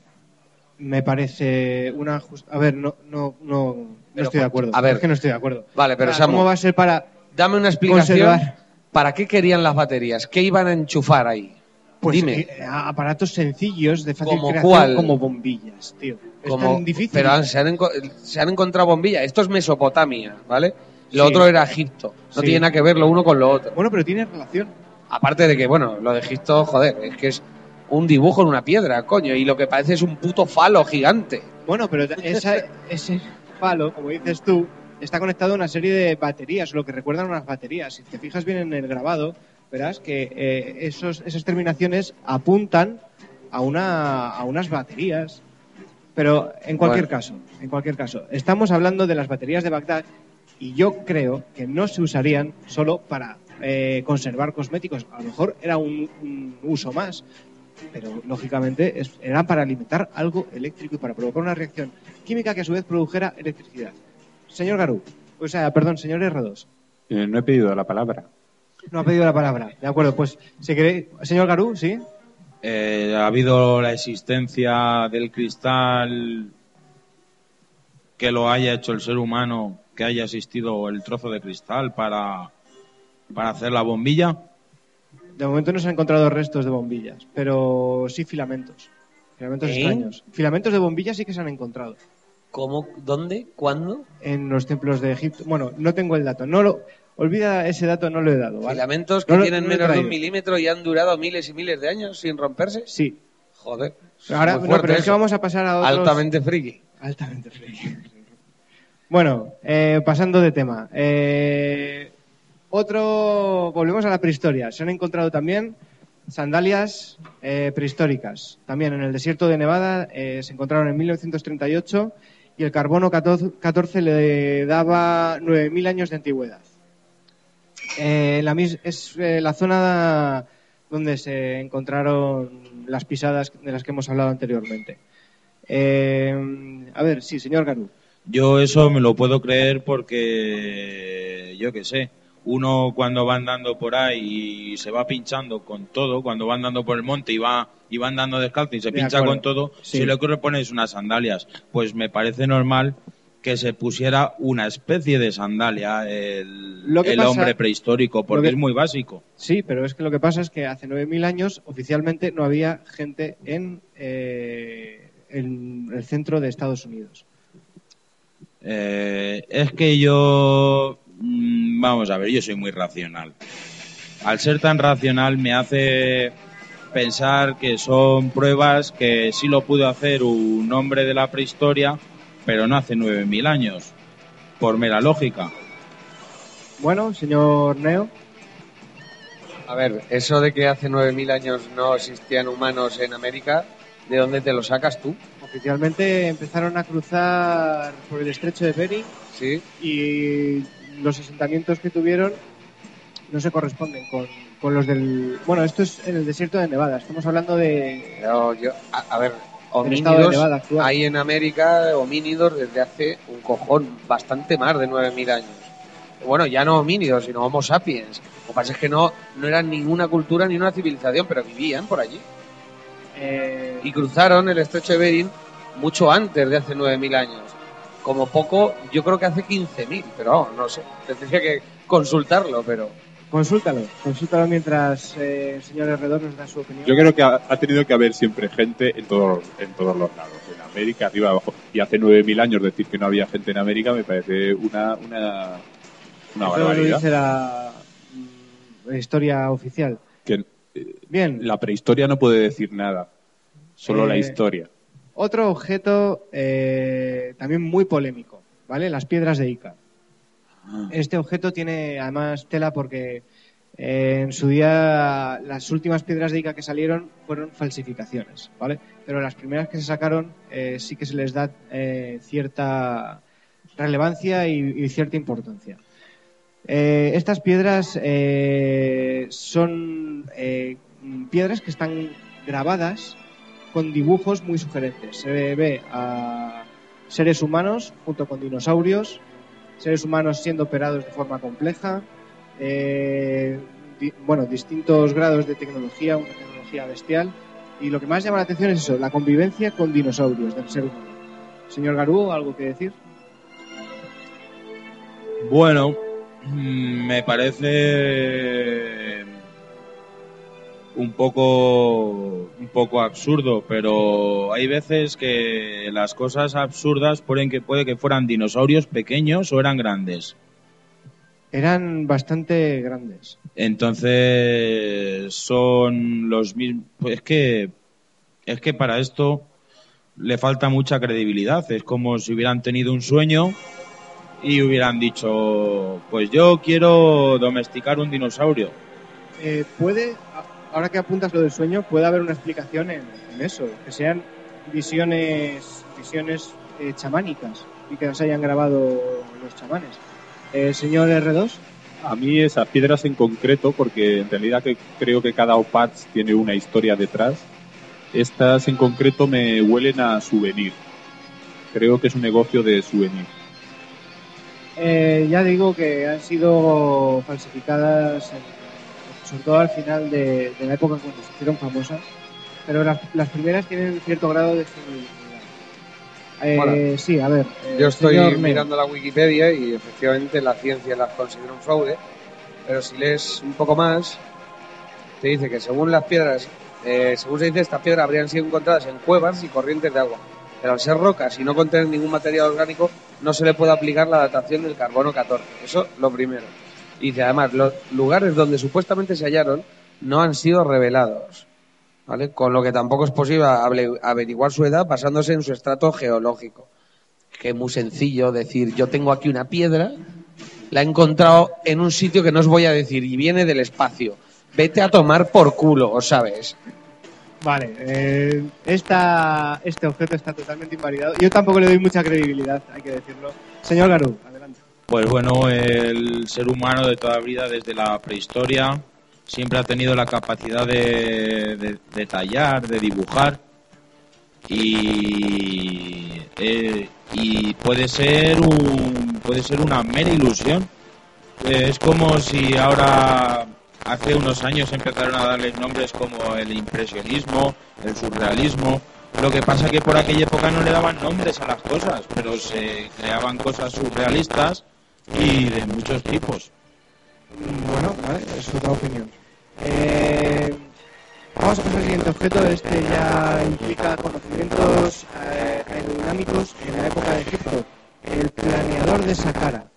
me parece una just- A ver, no, no, no, no Pero, estoy de acuerdo. a ver. es que no estoy de acuerdo. Vale, pero O sea, Samu, ¿Cómo va a ser para dame una explicación. conservar? ¿Para qué querían las baterías? ¿Qué iban a enchufar ahí? Pues, Dime. eh, aparatos sencillos de fácil ¿Como creación cuál? como bombillas, tío. Es tan difícil. pero han- se, han se han encontrado bombillas. Esto es Mesopotamia, ¿vale? Lo Sí. otro era Egipto. No Sí. tiene nada que ver lo uno con lo otro. Bueno, pero tiene relación. Aparte de que, bueno, lo de Egipto, joder, es que es un dibujo en una piedra, coño, y lo que parece es un puto falo gigante. Bueno, pero esa- ese palo, como dices tú, está conectado a una serie de baterías, lo que recuerdan unas baterías. Si te fijas bien en el grabado, verás que eh, esos, esas terminaciones apuntan a, una, a unas baterías. Pero en cualquier Bueno. caso, en cualquier caso, estamos hablando de las baterías de Bagdad y yo creo que no se usarían solo para eh, conservar cosméticos. A lo mejor era un, un uso más, pero lógicamente es- era para alimentar algo eléctrico y para provocar una reacción química que a su vez produjera electricidad. Señor Garú, o sea, perdón, señor R2, Eh, no he pedido la palabra. no ha pedido la palabra. De acuerdo, pues si queréis, señor Garú, sí. Eh, ha habido la existencia del cristal que lo haya hecho el ser humano, que haya existido el trozo de cristal para, para hacer la bombilla? De momento no se han encontrado restos de bombillas, pero sí filamentos. Filamentos ¿Eh? extraños. Filamentos de bombillas sí que se han encontrado ¿Cómo? ¿Dónde? ¿Cuándo? en los templos de Egipto. Bueno, no tengo el dato. No lo, olvida ese dato, no lo he dado. ¿vale? Filamentos que No tienen no menos de un milímetro y han durado miles y miles de años sin romperse. Sí. Joder. Ahora, no, pero es que eso. vamos a pasar a otros... Altamente friki. Altamente friki. Bueno, eh, pasando de tema. Eh, otro, volvemos a la prehistoria. Se han encontrado también sandalias eh, prehistóricas. También en el desierto de Nevada eh, se encontraron en 1938 y el carbono 14 14 le daba 9.000 años de antigüedad. La es la zona donde se encontraron las pisadas de las que hemos hablado anteriormente. A ver, sí, señor Garú. Yo eso me lo puedo creer porque, yo qué sé, uno cuando va andando por ahí y se va pinchando con todo, cuando va andando por el monte y va, y va andando descalzo y se De pincha acuerdo. con todo, Sí. si lo que le pones unas sandalias, pues me parece normal que se pusiera una especie de sandalia el, Lo que el pasa- hombre prehistórico, porque lo que- es muy básico. Sí, pero es que lo que pasa es que hace 9.000 años oficialmente no había gente en, eh, en el centro de Estados Unidos. Eh, es que yo, mm, vamos a ver, yo soy muy racional. Al ser tan racional me hace pensar que son pruebas que sí lo pudo hacer un hombre de la prehistoria, pero no hace 9.000 años, por mera lógica. Bueno, señor Neo, A ver, eso de que hace 9.000 años no existían humanos en América, ¿de dónde te lo sacas tú? Oficialmente empezaron a cruzar por el estrecho de Bering Sí. y los asentamientos que tuvieron no se corresponden con, con los del... Bueno, esto es en el desierto de Nevada, estamos hablando de... Yo, a, a ver, homínidos Nevada hay en América homínidos desde hace un cojón, bastante más de 9.000 años. Bueno, ya no homínidos, sino Homo sapiens. Lo que pasa es que no, no eran ninguna cultura ni una civilización, pero vivían por allí. Eh, Y cruzaron el estrecho de Bering mucho antes de hace 9.000 años. Como poco, yo creo que hace 15.000, pero vamos, no sé. Tendría que consultarlo, pero... Consúltalo, consúltalo mientras eh, el señor Herredor nos da su opinión. Yo creo que ha, ha tenido que haber siempre gente en todos, en todos los lados. En América, arriba, abajo. Y hace 9.000 años decir que no había gente en América me parece una, una, una Eso lo barbaridad. dice la, mm, la historia oficial. Que Bien, la prehistoria no puede decir nada. Solo la Eh, historia. otro objeto eh, también muy polémico, ¿vale? Las piedras de Ica. Este objeto tiene además tela porque eh, en su día las últimas piedras de Ica que salieron fueron falsificaciones, ¿vale? Pero las primeras que se sacaron sí que se les da cierta relevancia y, y cierta importancia. Eh, estas piedras eh, son eh, piedras que están grabadas con dibujos muy sugerentes. Se ve a seres humanos junto con dinosaurios, seres humanos siendo operados de forma compleja, bueno, distintos grados de tecnología, una tecnología bestial. Y lo que más llama la atención es eso, la convivencia con dinosaurios del ser humano. Señor Garú, ¿algo que decir? Bueno, me parece un poco un poco absurdo, pero hay veces que las cosas absurdas pueden que puede que fueran dinosaurios pequeños o eran grandes. Eran bastante grandes. Entonces son los mismos. Pues es que es que para esto le falta mucha credibilidad. Es como si hubieran tenido un sueño y hubieran dicho, pues yo quiero domesticar un dinosaurio. Eh, puede, ahora que apuntas lo del sueño, puede haber una explicación en, en eso, que sean visiones, visiones eh, chamánicas y que las hayan grabado los chamanes. Eh, señor R2, A mí esas piedras en concreto, porque en realidad que creo que cada OPATS tiene una historia detrás, estas en concreto me huelen a souvenir. Creo que es un negocio de souvenir. Eh, ya digo que han sido falsificadas, en- sobre todo al final de, de la época cuando se hicieron famosas, pero las, las primeras tienen cierto grado de. Eh, sí, a ver. eh, Yo estoy señor mirando la Wikipedia y efectivamente la ciencia las considera un fraude, pero si lees un poco más, te dice que según las piedras, eh, según se dice, estas piedras habrían sido encontradas en cuevas y corrientes de agua, pero al ser rocas y no contener ningún material orgánico, no se le puede aplicar la datación del carbono 14. Eso lo primero. Y además, los lugares donde supuestamente se hallaron no han sido revelados. ¿Vale? Con lo que tampoco es posible averiguar su edad basándose en su estrato geológico que es muy sencillo decir, yo tengo aquí una piedra, la he encontrado en un sitio que no os voy a decir y viene del espacio. Vete a tomar por culo, ¿o sabes? Vale, eh, este objeto está totalmente invalidado. Yo tampoco le doy mucha credibilidad, hay que decirlo. Señor Garú, adelante. Pues bueno, el ser humano de toda vida, desde la prehistoria, siempre ha tenido la capacidad de, de- de tallar, de dibujar. Y, eh, y puede ser un puede ser una mera ilusión. Eh, es como si ahora hace unos años empezaron a darles nombres como el impresionismo, el surrealismo. Lo que pasa que por aquella época no le daban nombres a las cosas, pero se creaban cosas surrealistas y de muchos tipos. Bueno, vale, es otra opinión. Eh, vamos a pasar al siguiente objeto. Este ya implica conocimientos eh, aerodinámicos en la época de Egipto. El planeador de Saqqara.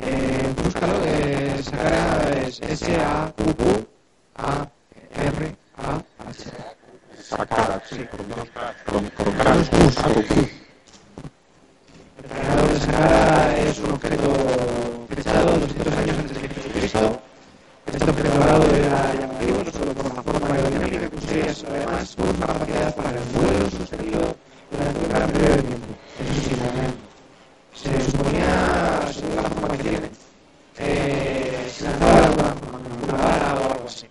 Eh, búscalo, eh, Saqqara es S-A-Q-U-A-R-A-H. Sí, con. El de es un objeto fechado 200 años antes de Jesucristo. Este objeto dorado era llamativo no solo por la forma aerodinámica que poseía, sino además por su capacidad para el vuelo sostenido durante un gran periodo de tiempo. Eso sí, también se suponía, la forma que tiene, eh, se lanzaba alguna una vara o algo así.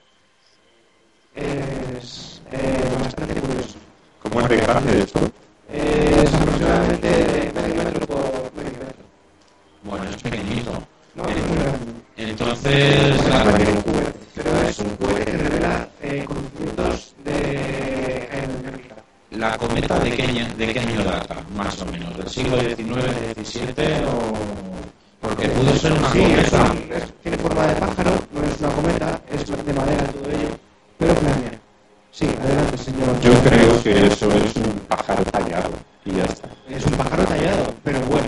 Es eh, bastante curioso. ¿Cómo es de grande esto? Es aproximadamente de medio metro por medio metro. Bueno, es pequeñito. No, es muy grande. Entonces, la- también un QWERTY, pero es un QWERTY que revela eh, conocimientos de aerodinámica. la cometa de qué, año- de qué año data, más o menos, del siglo XIX, XVII o... Porque pudo ser una Sí, es cometa. un- es- tiene forma de pájaro, no es una cometa, es de madera todo ello, pero planea. Sí, adelante, señor. Yo creo que eso es un pájaro tallado y ya está. Es un pájaro tallado, pero bueno.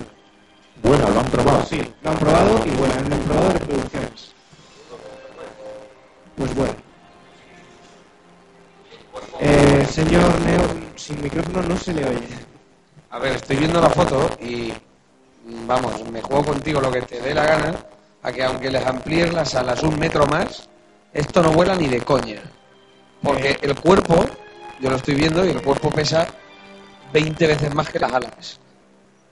Bueno, lo han probado. Sí, lo han probado y bueno, han probado reproducciones. Pues bueno. Eh, señor Neo, sin micrófono no se le oye. A ver, estoy viendo la foto y vamos, me juego contigo lo que te dé la gana a que aunque les amplíes las alas un metro más, esto no vuela ni de coña. Porque el cuerpo, yo lo estoy viendo y el cuerpo pesa 20 veces más que las alas.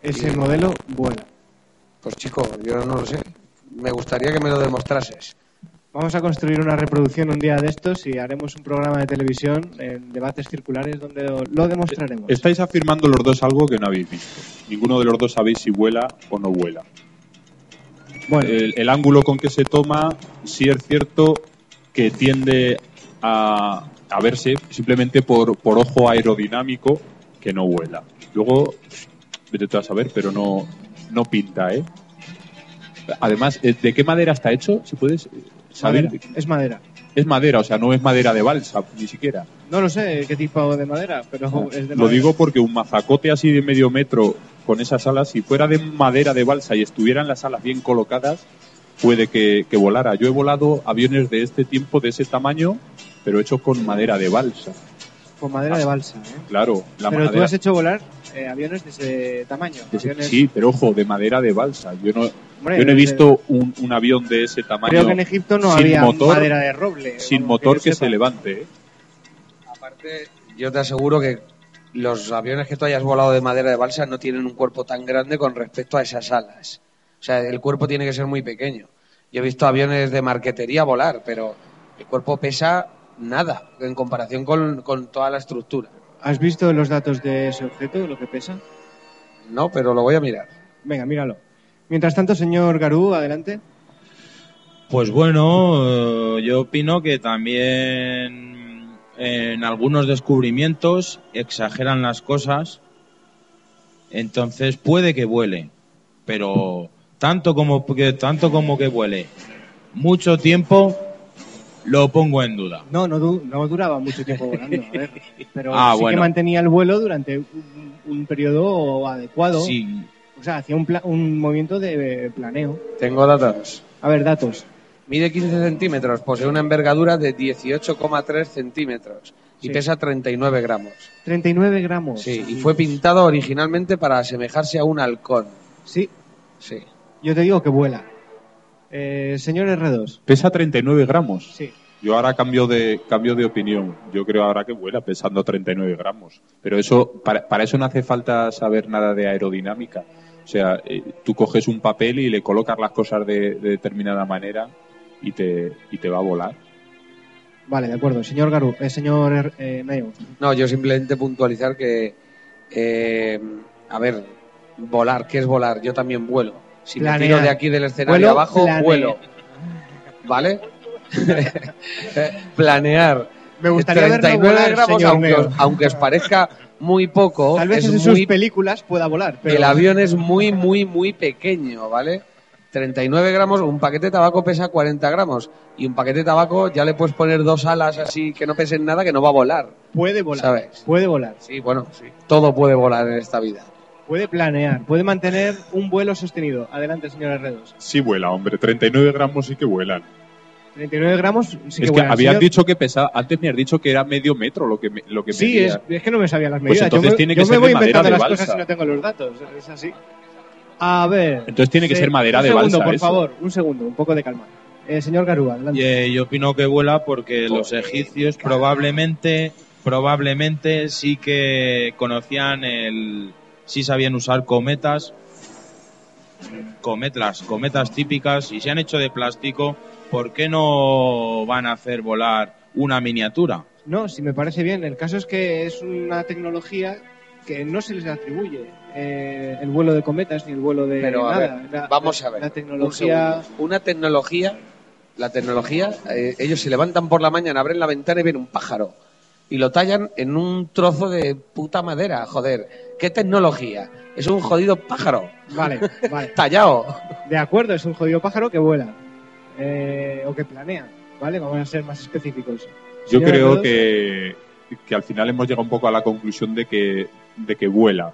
Ese modelo vuela. Pues chico, yo no lo sé. Me gustaría que me lo demostrases. Vamos a construir una reproducción un día de estos y haremos un programa de televisión en debates circulares donde lo, demostraremos. Estáis afirmando los dos algo que no habéis visto. Ninguno de los dos sabéis si vuela o no vuela. Bueno, El, el ángulo con que se toma, sí es cierto que tiende a, a verse simplemente por, por ojo aerodinámico que no vuela. Luego, vete tú a saber, pero no, no pinta, ¿eh? Además, eh, ¿de qué madera está hecho? ¿Se puede madera, es madera. Es madera, o sea, no es madera de balsa, ni siquiera. No lo sé qué tipo de madera, pero es de Lo madera. digo porque un mazacote así de medio metro con esas alas, si fuera de madera de balsa y estuvieran las alas bien colocadas, puede que, que volara. Yo he volado aviones de este tiempo, de ese tamaño, pero hechos con madera de balsa. Con madera de balsa, ¿eh? Claro, la Pero tú madera. has hecho volar eh, aviones de ese tamaño. de ese- aviones- Sí, pero ojo, de madera de balsa. Yo no, Hombre, yo no he visto un, un avión de ese tamaño Creo que en Egipto no sin había motor- madera de roble. sin motor que se levante. ¿eh? Aparte, yo te aseguro que los aviones que tú hayas volado de madera de balsa no tienen un cuerpo tan grande con respecto a esas alas. O sea, el cuerpo tiene que ser muy pequeño. Yo he visto aviones de marquetería volar, pero el cuerpo pesa nada en comparación con, con toda la estructura. ¿Has visto los datos de ese objeto, lo que pesa? No, pero lo voy a mirar. Venga, míralo. Mientras tanto, señor Garú, adelante. Pues bueno, eh, yo opino que también en algunos descubrimientos exageran las cosas Entonces puede que vuele, pero tanto como que, tanto como que vuele mucho tiempo lo pongo en duda. No, no, du- no duraba mucho tiempo volando, a ver, pero Ah, sí que bueno. mantenía el vuelo durante un, un periodo adecuado. Sí, O sea, hacía un, pla- un movimiento de planeo. Tengo datos. A ver, datos. Mide 15 centímetros, posee una envergadura de 18,3 centímetros y Sí. pesa 39 gramos. 39 gramos. Sí, y fue pintado originalmente para asemejarse a un halcón. Sí, Sí. yo te digo que vuela. Eh, señor R2. Pesa 39 gramos. Sí. Yo ahora cambio de cambio de opinión. Yo creo ahora que vuela pesando 39 gramos. Pero eso para, para eso no hace falta saber nada de aerodinámica. O sea, eh, tú coges un papel y le colocas las cosas de, de determinada manera y te, y te va a volar. Vale, de acuerdo. Señor Garu, eh, señor eh, Mayo. No, yo simplemente puntualizar que, eh, a ver, volar, ¿qué es volar? Yo también vuelo. Si me tiro de aquí del escenario Vuelo, abajo, vuelo. ¿Vale? Planear. Me gustaría verlo 39 volar, gramos, aunque os, aunque os parezca muy poco, Tal vez es en sus muy, películas pueda volar, pero el avión es muy, muy, muy pequeño, ¿vale? 39 gramos, un paquete de tabaco pesa 40 gramos. Y un paquete de tabaco ya le puedes poner dos alas así que no pesen nada, que no va a volar. puede volar. ¿Sabes? Puede volar. Sí, bueno, sí. Todo puede volar en esta vida. Puede planear. Puede mantener un vuelo sostenido. Adelante, señor R2. Sí vuela, hombre. 39 gramos sí que vuelan. 39 gramos sí es que que vuela. habías Señor- dicho que pesaba, antes me has dicho que era medio metro lo que me- lo que Sí, medía. es, es que no me sabía las Pues medidas. entonces yo me, tiene que yo ser me voy de madera inventando de las balsa. cosas si no tengo los datos. Es así. A ver. Entonces tiene que se- ser madera un de segundo, balsa, por eso. favor. Un segundo, un poco de calma. Eh, señor Garúa, adelante. eh, yo opino que vuela porque los egipcios probablemente, probablemente sí que conocían el, sí sabían usar cometas, cometas, cometas típicas y se han hecho de plástico. ¿Por qué no van a hacer volar una miniatura? No, si me parece bien. El caso es que es una tecnología que no se les atribuye eh, el vuelo de cometas ni el vuelo de Pero a nada. ver, La- vamos a ver. La tecnología. Una tecnología, la tecnología, eh, ellos se levantan por la mañana, abren la ventana y ven un pájaro. Y lo tallan en un trozo de puta madera, joder. ¿Qué tecnología? Es un jodido pájaro. Vale, vale. Tallado. De acuerdo, es un jodido pájaro que vuela. Eh, o que planea. ¿Vale? Vamos a ser más específicos. Yo creo R2. que, que al final hemos llegado un poco a la conclusión de que, de que vuela.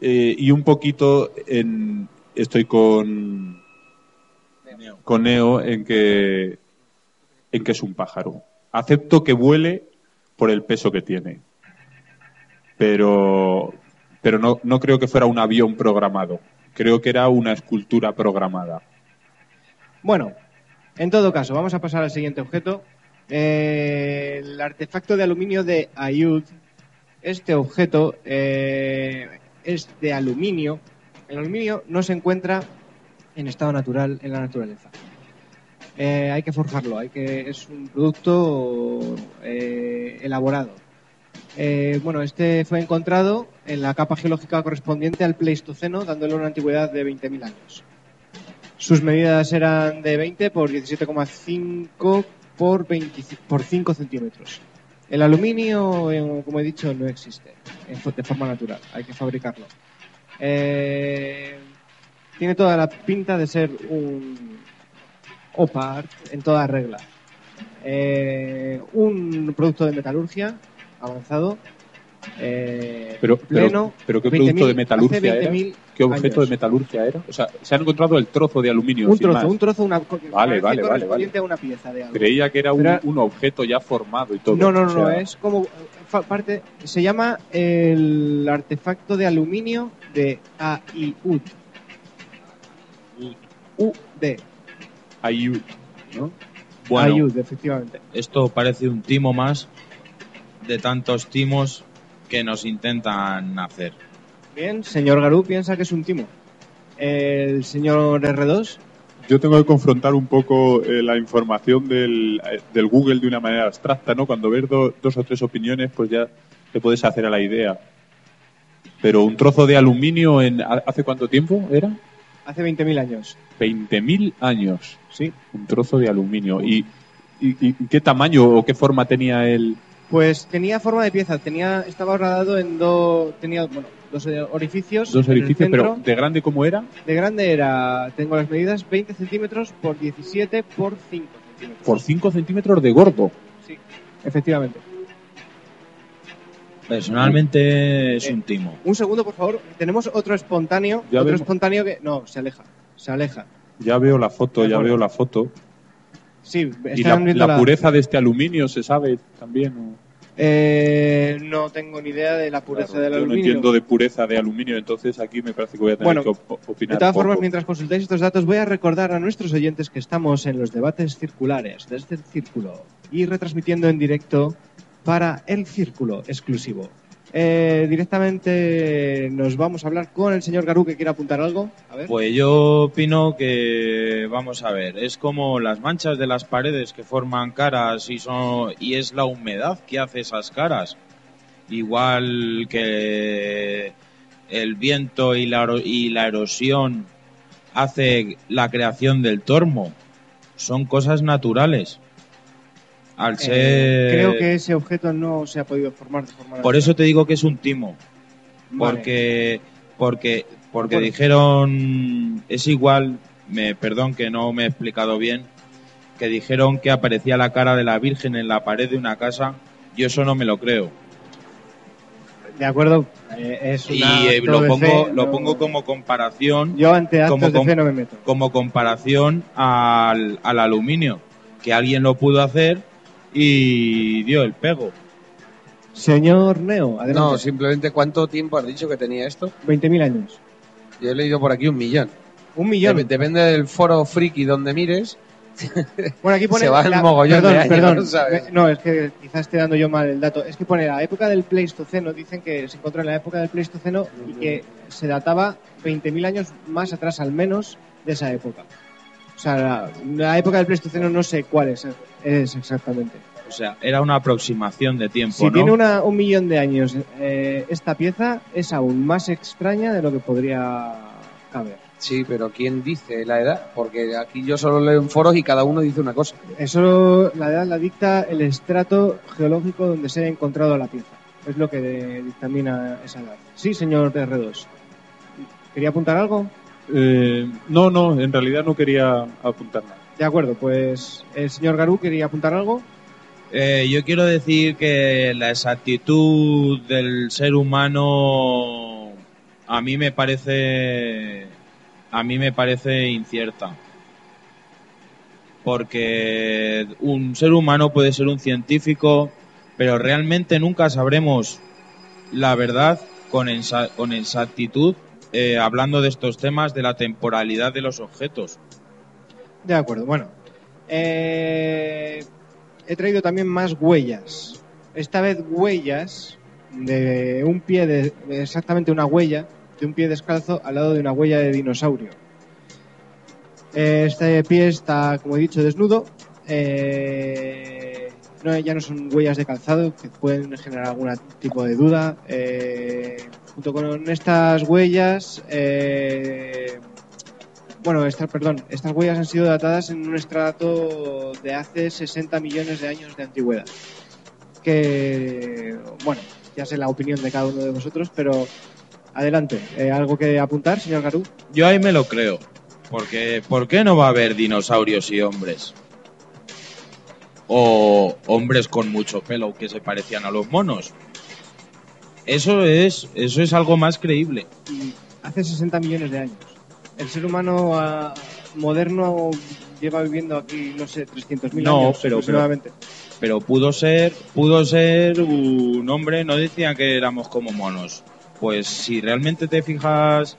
Eh, y un poquito en, estoy con, con Neo en que, en que es un pájaro. Acepto que vuele por el peso que tiene. Pero, pero no, no creo que fuera un avión programado. Creo que era una escultura programada. Bueno, en todo caso, vamos a pasar al siguiente objeto. Eh, el artefacto de aluminio de Ayud. Este objeto eh, es de aluminio. El aluminio no se encuentra en estado natural en la naturaleza. Eh, hay que forjarlo, hay que es un producto eh, elaborado. Eh, bueno, este fue encontrado en la capa geológica correspondiente al Pleistoceno, dándole una antigüedad de 20.000 años. Sus medidas eran de 20 por 17,5 por, 25 por 5 centímetros. El aluminio, como he dicho, no existe de forma natural, hay que fabricarlo. Tiene toda la pinta de ser un OPART en toda regla. Eh, un producto de metalurgia avanzado. eh, Pero, pleno, pero ¿qué 20.000 producto de metalurgia era? 20.000 ¿Qué objeto años. de metalurgia era? O sea, se han encontrado el trozo de aluminio. Un trozo, más. un trozo, una Vale, vale, vale, una pieza de algo. Creía que era un, objeto ya formado y todo. No, no, O no, sea, no, es como parte, se llama el artefacto de aluminio de AIUD. UD, Ayud, ¿no? Bueno, AIUD, efectivamente. esto parece un timo más de tantos timos que nos intentan hacer. Bien, señor Garú piensa que es un timo. El señor R2, Yo tengo que confrontar un poco eh, la información del, eh, del Google de una manera abstracta, ¿no? Cuando ves do- dos o tres opiniones, pues ya te puedes hacer a la idea. Pero un trozo de aluminio en ¿hace cuánto tiempo era? Hace 20.000 años. 20.000 años. Sí. Un trozo de aluminio. ¿Y, y, y qué tamaño o qué forma tenía el, Pues tenía forma de pieza, tenía, estaba rodado en dos, tenía, bueno, dos orificios. Dos edificios, pero. ¿de grande cómo era? De grande era, tengo las medidas, 20 centímetros por 17 por 5 centímetros. Por 5 centímetros de gordo. Sí, efectivamente. Personalmente es Eh, un timo. Un segundo, por favor. Tenemos otro espontáneo. Ya otro vemos. espontáneo que. No, se aleja. Se aleja. Ya veo la foto, ya acuerdo. veo la foto. Sí, Y la, viendo la pureza de este aluminio se sabe también. ¿o? Eh, no tengo ni idea de la pureza Claro, del yo no aluminio. entiendo de pureza de aluminio, entonces aquí me parece que voy a tener Bueno, que op- opinar. De todas poco. formas, mientras consultáis estos datos, voy a recordar a nuestros oyentes que estamos en los debates circulares desde el Círculo y retransmitiendo en directo para el Círculo exclusivo. Eh, directamente nos vamos a hablar con el señor Garú que quiere apuntar algo. A ver. Pues yo opino que, vamos a ver, es como las manchas de las paredes que forman caras y, son, y es la humedad que hace esas caras. Igual que el viento y la, y la erosión hace la creación del tormo. Son cosas naturales. Al Eh, ser... creo que ese objeto no se ha podido formar de forma Por eso te digo que es un timo. Vale. Porque, porque, porque Bueno. dijeron, es igual, me perdón que no me he explicado bien, que dijeron que aparecía la cara de la Virgen en la pared de una casa. Yo eso no me lo creo. De acuerdo, eh, es Y una eh, acto lo pongo, fe, lo no- pongo como comparación, Yo ante actos como de com- fe no me meto. como comparación al, al aluminio, que alguien lo pudo hacer y dio el pego. Señor Neo, adelante. No, simplemente cuánto tiempo has dicho que tenía esto. 20.000 años. Yo he leído por aquí un millón. Un millón. Dep- depende del foro friki donde mires. Bueno, aquí pone. Se va el la- mogollón perdón, de años, perdón. ¿sabes? No, es que quizás esté dando yo mal el dato. Es que pone la época del Pleistoceno. Dicen que se encontró en la época del Pleistoceno y que se databa 20.000 años más atrás, al menos, de esa época. O sea, la, la época del Pleistoceno no sé cuál es, es exactamente. O sea, era una aproximación de tiempo, Si ¿no? tiene una- un millón de años, eh, esta pieza es aún más extraña de lo que podría caber. Sí, pero ¿quién dice la edad? Porque aquí yo solo leo en foros y cada uno dice una cosa. Eso la edad la dicta el estrato geológico donde se ha encontrado la pieza. Es lo que de- dictamina esa edad. Sí, señor R2. ¿Quería apuntar algo? Eh, no, no, en realidad no quería apuntar nada. De acuerdo, pues el señor Garú quería apuntar algo. Eh, yo quiero decir que la exactitud del ser humano a mí me parece a mí me parece incierta porque un ser humano puede ser un científico pero realmente nunca sabremos la verdad con exactitud eh, hablando de estos temas de la temporalidad de los objetos De acuerdo, bueno. Eh, he traído también más huellas. Esta vez huellas de un pie, de, exactamente una huella, de un pie descalzo al lado de una huella de dinosaurio. Este pie está, como he dicho, desnudo. Eh, ya no son huellas de calzado que pueden generar algún tipo de duda. Junto con estas huellas, eh, bueno, estas, perdón, estas huellas han sido datadas en un estrato de hace 60 millones de años de antigüedad. Que, bueno, ya sé la opinión de cada uno de vosotros, pero adelante. Eh, ¿Algo que apuntar, señor Garú? Yo ahí me lo creo. Porque, ¿por qué no va a haber dinosaurios y hombres? O hombres con mucho pelo que se parecían a los monos. Eso es, eso es algo más creíble. Hace 60 millones de años. El ser humano ah, moderno lleva viviendo aquí, no sé, 300.000 No, años pero- aproximadamente. Pero pudo ser, pudo ser un hombre, no decía que éramos como monos. Pues si realmente te fijas,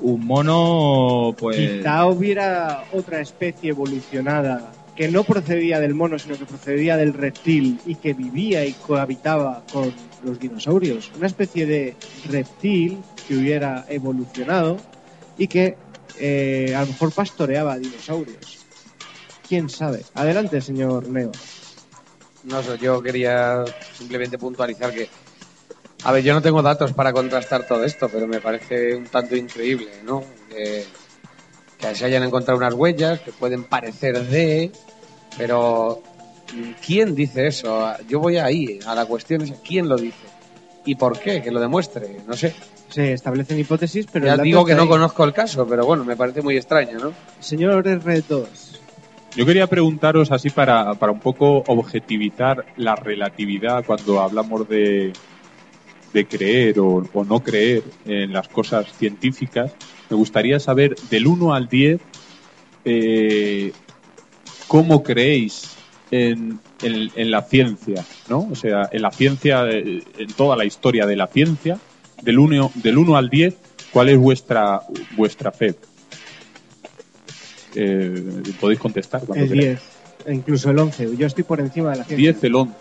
un mono, pues... Quizá hubiera otra especie evolucionada que no procedía del mono, sino que procedía del reptil y que vivía y cohabitaba con los dinosaurios. Una especie de reptil que hubiera evolucionado y que eh, a lo mejor pastoreaba dinosaurios. ¿Quién sabe? Adelante, señor Neo. No sé, yo quería simplemente puntualizar que. A ver, yo no tengo datos para contrastar todo esto, pero me parece un tanto increíble, ¿no? Que, que se hayan encontrado unas huellas que pueden parecer de. Pero. ¿Quién dice eso? Yo voy ahí, a la cuestión es quién lo dice. y por qué, que lo demuestre, no sé. Se establecen hipótesis, pero ya digo que no ahí. conozco el caso, pero bueno, me parece muy extraño, ¿no? Señor R2. Yo quería preguntaros así para, para un poco objetivizar la relatividad cuando hablamos de, de creer o, o no creer en las cosas científicas. Me gustaría saber del 1 al 10 eh, cómo creéis en, en- en la ciencia, ¿no? O sea, en la ciencia, eh, en toda la historia de la ciencia, del 1, del 1 al 10, ¿cuál es vuestra, vuestra fe? Eh, podéis contestar cuando El queráis. 10. e Incluso el 11. Yo estoy por encima de la ciencia. 10, el 11.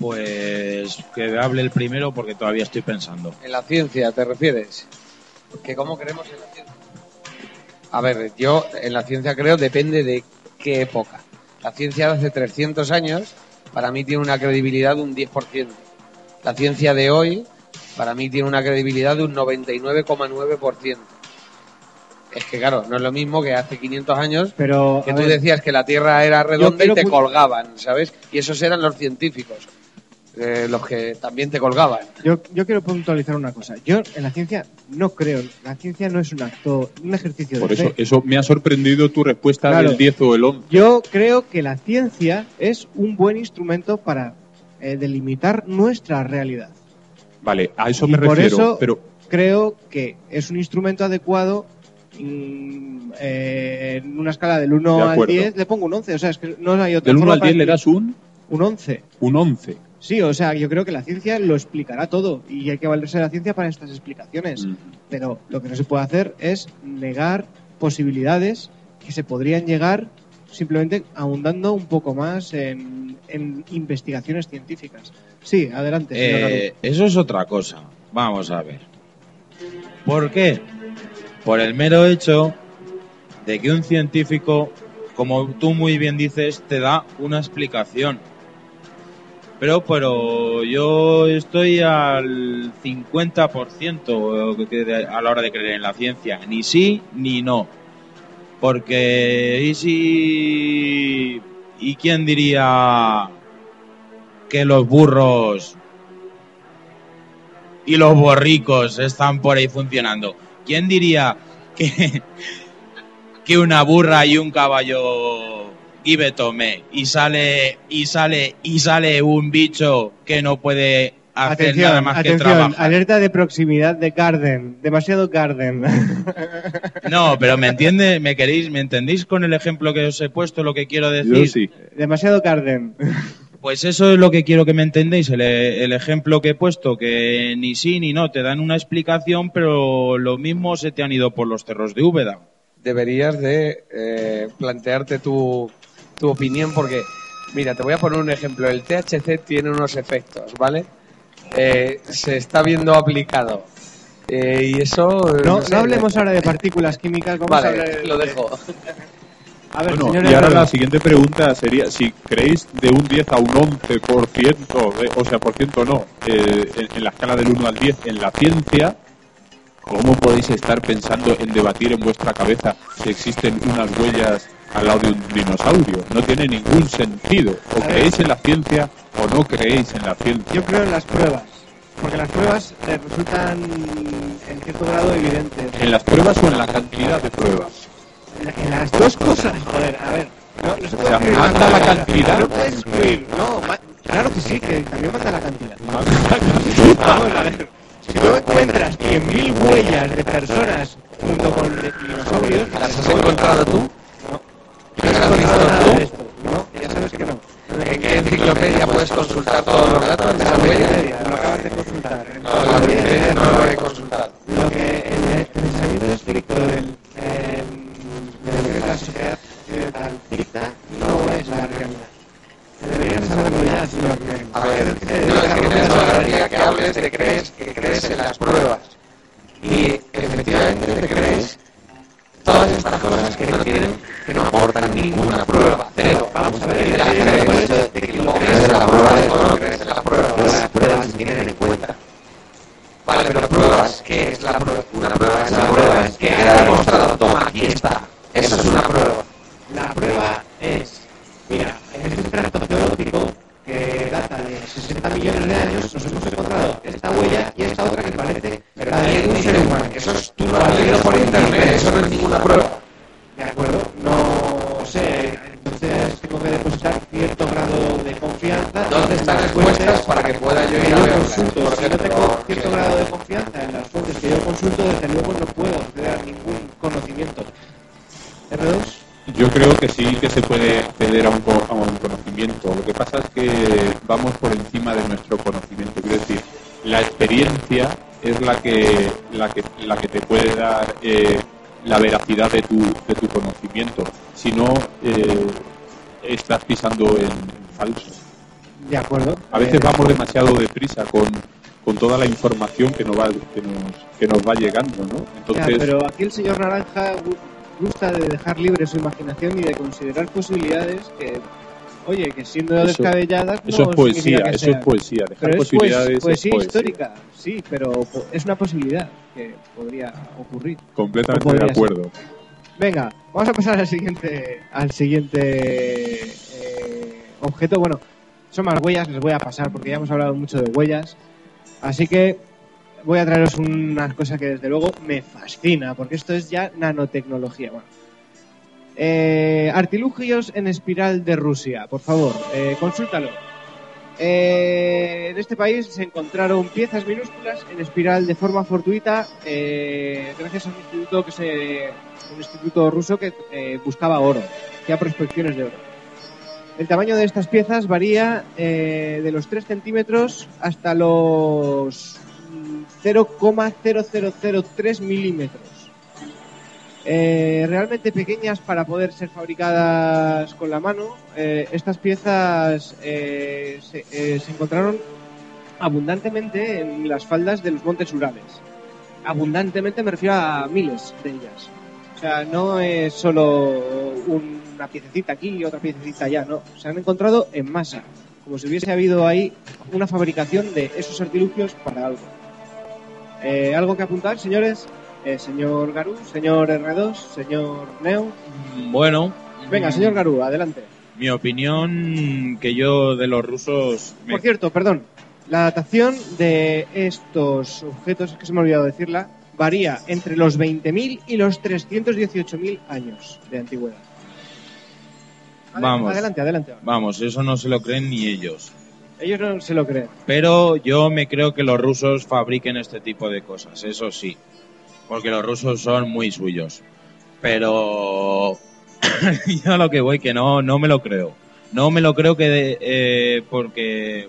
Pues que hable el primero porque todavía estoy pensando. En la ciencia, ¿te refieres? ¿Que cómo creemos en la ciencia? A ver, yo en la ciencia creo depende de qué época. La ciencia de hace 300 años para mí tiene una credibilidad de un 10%. La ciencia de hoy para mí tiene una credibilidad de un 99,9%. Es que claro, no es lo mismo que hace 500 años Pero, que tú ver, decías que la Tierra era redonda y te colgaban, ¿sabes? Y esos eran los científicos, eh, los que también te colgaban. yo, yo quiero puntualizar una cosa. Yo en la ciencia no creo. La ciencia no es un acto, un ejercicio Por de eso, fe. eso me ha sorprendido tu respuesta Claro. del 10 o el 11. Yo creo que la ciencia es un buen instrumento para eh, delimitar nuestra realidad. Vale, a eso Y me por refiero. eso- pero Creo que es un instrumento adecuado. mm, eh, en una escala del 1 De al acuerdo. 10 le pongo un 11. O sea, es que no hay otra del 1 forma al para 10 le das un, un 11. un 11. Sí, o sea, yo creo que la ciencia lo explicará todo y hay que valerse de la ciencia para estas explicaciones. Mm. Pero lo que no se puede hacer es negar posibilidades que se podrían llegar simplemente ahondando un poco más en, en investigaciones científicas. Sí, adelante. Eh, eso es otra cosa. Vamos a ver. ¿Por qué? Por el mero hecho de que un científico, como tú muy bien dices, te da una explicación. Pero, pero yo estoy al 50% que de- a la hora de creer en la ciencia. Ni sí ni no. Porque, ¿y si... ¿Y quién diría que los burros y los borricos están por ahí funcionando. ¿Quién diría que, que una burra y un caballo give tome y sale y sale y sale un bicho que no puede hacer Atención, nada más que atención, trabajar? alerta de proximidad de Garden, demasiado Garden. No, pero me entiende, me queréis, me entendéis con el ejemplo que os he puesto lo que quiero decir. Yo sí. demasiado Garden. Pues eso es lo que quiero que me entendéis, el, el ejemplo que he puesto, que ni sí ni no, te dan una explicación, pero lo mismo se te han ido por los cerros de Úbeda. deberías de eh, plantearte tu, tu opinión porque, mira, te voy a poner un ejemplo. El THC tiene unos efectos, ¿vale? Eh, se está viendo aplicado. Eh, y eso... eh, No, sé, no hablemos ahora de partículas químicas, vamos a hablar Vale, de- lo dejo. A ver, Bueno, señores y ahora la siguiente pregunta sería si creéis de un 10 a un 11%, de- o sea, por ciento no, eh, en, en la escala del 1 al 10 en la ciencia, ¿cómo podéis estar pensando en debatir en vuestra cabeza si existen unas huellas al lado de un dinosaurio? No tiene ningún sentido. O creéis en la ciencia o no creéis en la ciencia. Yo creo en las pruebas, porque las pruebas eh, resultan en cierto grado evidentes. ¿En las pruebas o en la cantidad de pruebas? En, las dos cosas, joder, a ver. No, no se puede O sea, ¿manda la cantidad? No puedes excluir, no, claro que sí, que también manda la cantidad. Vamos a ver. Si tú encuentras 100.000 huellas de personas junto con dinosaurios, ¿Las has encontrado tú? Nada de esto. No, ya sabes que no. ¿En qué enciclopedia puedes consultar todos los datos esa huella? Wikipedia, lo acabas de consultar. No, la Wikipedia no lo he consultado. Lo que el, pensamiento estricto del, de que la sociedad occidental dicta no es la realidad. Deberían saberlo ya si lo creen. A ver, que me agradaría que hables de crees, que crees en las pruebas. Y efectivamente te crees todas estas cosas que no tienen, que no aportan ninguna prueba. Cero. Vamos a ver, ya crees por eso de que lo crees en la prueba o no crees en la prueba. Las pruebas se tienen en cuenta. Vale, pero pruebas, ¿qué es la prueba? Una prueba es la prueba, es que queda demostrado, toma, aquí está. Eso es una prueba. La prueba es, mira, en este trato millones de años nos hemos encontrado esta huella y esta otra que parece la de un ser humano. Eso es tú lo has leído por internet, eso no es ninguna prueba. De acuerdo, no sé. Entonces tengo que depositar cierto grado de confianza. ¿Dónde están las fuentes para que pueda yo ir a verlas? Consulto. Por si ejemplo, no tengo cierto grado de confianza en las fuentes que yo consulto, desde luego no puedo acceder a ningún conocimiento. R2. Yo creo que sí que se puede acceder a un, a un conocimiento. Lo que pasa es que vamos por encima de nuestro conocimiento. Quiero decir, la experiencia es la que la que, la que te puede dar eh, la veracidad de tu, de tu conocimiento. Si no, eh, estás pisando en, falso. de acuerdo. A veces vamos demasiado deprisa con, con toda la información que nos va que nos, que nos va llegando, ¿no? ya, Entonces, pero aquí el señor Naranja gusta de dejar libre su imaginación y de considerar posibilidades que, oye, que siendo Eso- descabelladas no eso es poesía, que eso es poesía. Dejar Pero es poes- posibilidades es poesía histórica, sí, pero es una posibilidad que podría ocurrir. Completamente podría de acuerdo. Venga, vamos a pasar al siguiente, al siguiente eh, objeto. Bueno, son más huellas, les voy a pasar porque ya hemos hablado mucho de huellas. Así que voy a traeros unas cosas que desde luego me fascina, porque esto es ya nanotecnología. Bueno. Eh, artilugios en espiral de Rusia, por favor, eh, consúltalo. Eh, en este país se encontraron piezas minúsculas en espiral de forma fortuita eh, gracias a un instituto que se un instituto ruso que buscaba oro, hacía prospecciones de oro. El tamaño de estas piezas varía de los 3 centímetros hasta los 0,0003 milímetros. Eh, realmente pequeñas para poder ser fabricadas con la mano. Eh, estas piezas eh, se, se encontraron abundantemente en las faldas de los montes Urales. Abundantemente me refiero a miles de ellas. O sea, no es solo una piececita aquí y otra piececita allá, no. Se han encontrado en masa, como si hubiese habido ahí una fabricación de esos artilugios para algo. Eh, ¿Algo que apuntar, señores? Eh, señor Garú, señor R2, señor Neo. Bueno. Venga, mm, señor Garú, adelante. Mi opinión que yo de los rusos... me- Por cierto, perdón, la datación de estos objetos, es que se me ha olvidado decirla, varía entre los 20.000 y los 318.000 años de antigüedad. Vamos. Adelante, adelante. Vamos, eso no se lo creen ni ellos. Ellos no se lo creen. Pero yo me creo que los rusos fabriquen este tipo de cosas, eso sí. Porque los rusos son muy suyos. Pero yo a lo que voy que no, no me lo creo. No me lo creo que de- eh, porque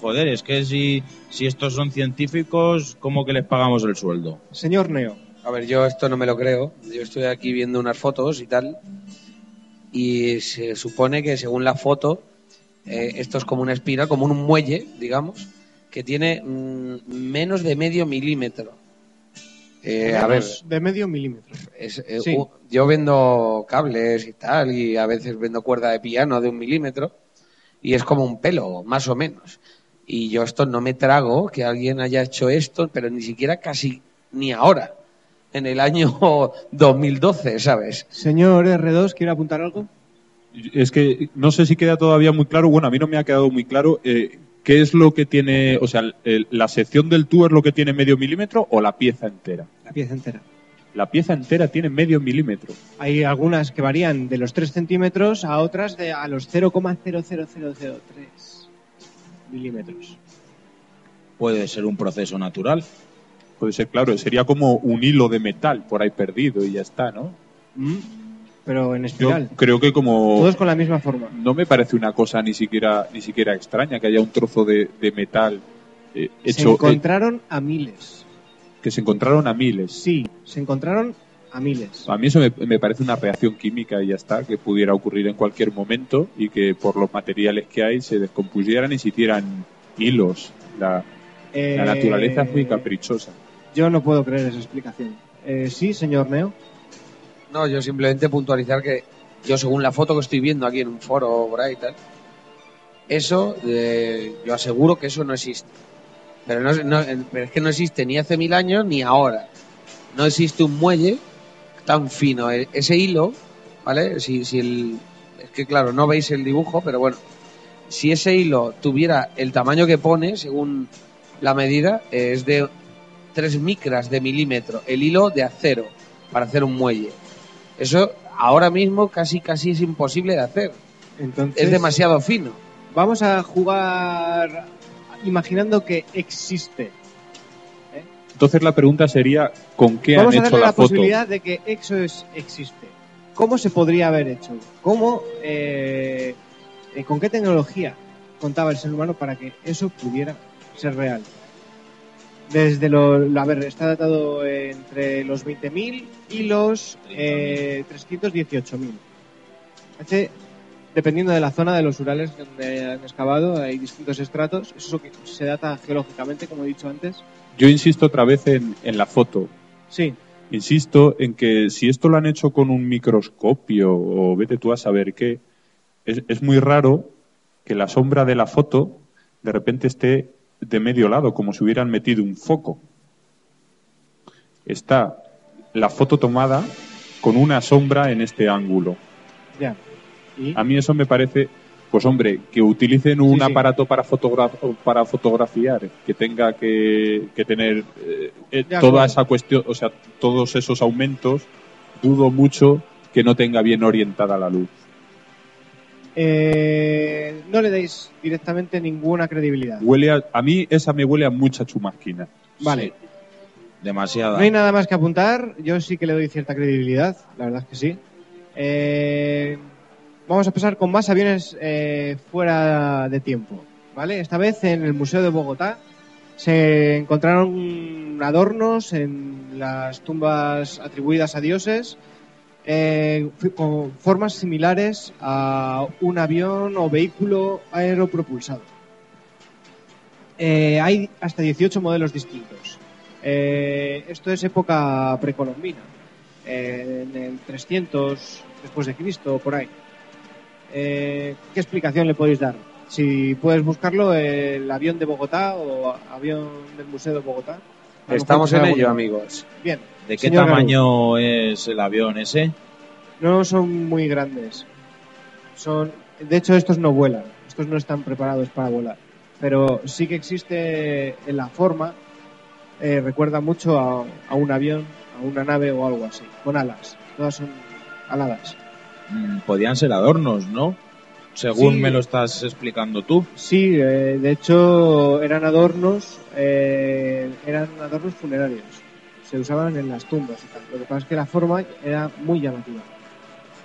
joder, es que si, si estos son científicos, ¿cómo que les pagamos el sueldo? Señor Neo, A ver, yo esto no me lo creo. Yo estoy aquí viendo unas fotos y tal. Y se supone que según la foto, eh, esto es como una espiral, como un muelle, digamos, que tiene mm, menos de medio milímetro. Eh, a ver, de medio milímetro. es, eh, Sí. yo vendo cables y tal, y a veces vendo cuerda de piano de un milímetro, y es como un pelo, más o menos. Y yo esto no me trago que alguien haya hecho esto, pero ni siquiera casi ni ahora, en el año 2012, ¿sabes? Señor R2, ¿quiere apuntar algo? Es que no sé si queda todavía muy claro, bueno, a mí no me ha quedado muy claro eh, qué es lo que tiene, o sea, el- la sección del tubo es lo que tiene medio milímetro o la pieza entera. La pieza entera. La pieza entera tiene medio milímetro. Hay algunas que varían de los 3 centímetros a otras de a los 0,00003 milímetros. Puede ser un proceso natural. Puede ser, claro, sería como un hilo de metal por ahí perdido y ya está, ¿no? Mm, Pero en Yo espiral. creo que como Todos con la misma forma. no me parece una cosa ni siquiera ni siquiera extraña que haya un trozo de, de metal eh, se hecho eh, encontraron a miles. que se encontraron a miles. Sí, se encontraron a miles. A mí eso me, me parece una reacción química y ya está, que pudiera ocurrir en cualquier momento y que por los materiales que hay se descompusieran y se hicieran hilos. La, Eh, la naturaleza es muy caprichosa. Yo no puedo creer esa explicación. Eh, sí, señor Neo. No, yo simplemente puntualizar que yo según la foto que estoy viendo aquí en un foro por ahí y tal, eso, eh, yo aseguro que eso no existe. Pero, no, no- pero es que no existe ni hace mil años ni ahora. No existe un muelle tan fino. E- Ese hilo, ¿vale? Si, si el, es que claro, no veis el dibujo, pero bueno, si ese hilo tuviera el tamaño que pone, según la medida, eh, es de 3 micras de milímetro. El hilo de acero. para hacer un muelle. Eso ahora mismo casi casi es imposible de hacer. Entonces, Es demasiado fino. Vamos a jugar imaginando que existe. Entonces la pregunta sería, ¿con qué Vamos a han hecho darle la, la, foto? posibilidad de que eso es- existe. ¿Cómo se podría haber hecho? ¿Cómo, eh, eh, con qué tecnología contaba el ser humano para que eso pudiera ser real? Desde lo, a ver, está datado entre los 20.000 y los eh, 318.000. Hace, dependiendo de la zona de los Urales donde han excavado, hay distintos estratos. Eso es lo que se data geológicamente, como he dicho antes. Yo insisto otra vez en, en la foto. Sí, Insisto en que si esto lo han hecho con un microscopio o vete tú a saber qué, es, es muy raro que la sombra de la foto de repente esté de medio lado, como si hubieran metido un foco. Está la foto tomada con una sombra en este ángulo. ya. ¿Y? A mí eso me parece, pues hombre, que utilicen un Sí, sí. aparato para, fotogra- para fotografiar, que tenga que, que tener eh, eh, toda esa cuestión, o sea, todos esos aumentos, dudo mucho que no tenga bien orientada la luz. Eh, no le deis directamente ninguna credibilidad. Huele a, a mí esa me huele a mucha chumasquina. Vale. Sí. Demasiada. No hay nada más que apuntar. Yo sí que le doy cierta credibilidad. La verdad es que sí. Eh, vamos a pasar con más aviones eh, fuera de tiempo. ¿Vale? Esta vez en el Museo de Bogotá se encontraron adornos en las tumbas atribuidas a dioses eh, con formas similares a un avión o vehículo aeropropulsado. Eh, hay hasta 18 modelos distintos. Eh, esto es época precolombina, en el 300 después de Cristo, por ahí. Eh, ¿Qué explicación le podéis dar? Si puedes buscarlo, el avión de Bogotá o avión del Museo de Bogotá. Estamos en ello, amigos. Bien. ¿De qué Señor tamaño es el avión ese? No son muy grandes. Son, de hecho, estos no vuelan. Estos no están preparados para volar. Pero sí que existe en la forma. eh, recuerda mucho a, a un avión, a una nave o algo así, con alas. Todas son aladas. Mm, Podían ser adornos, ¿no? Según Sí. me lo estás explicando tú. Sí, eh, de hecho eran adornos, eh, eran adornos funerarios. Se usaban en las tumbas y tal. Lo que pasa es que la forma era muy llamativa.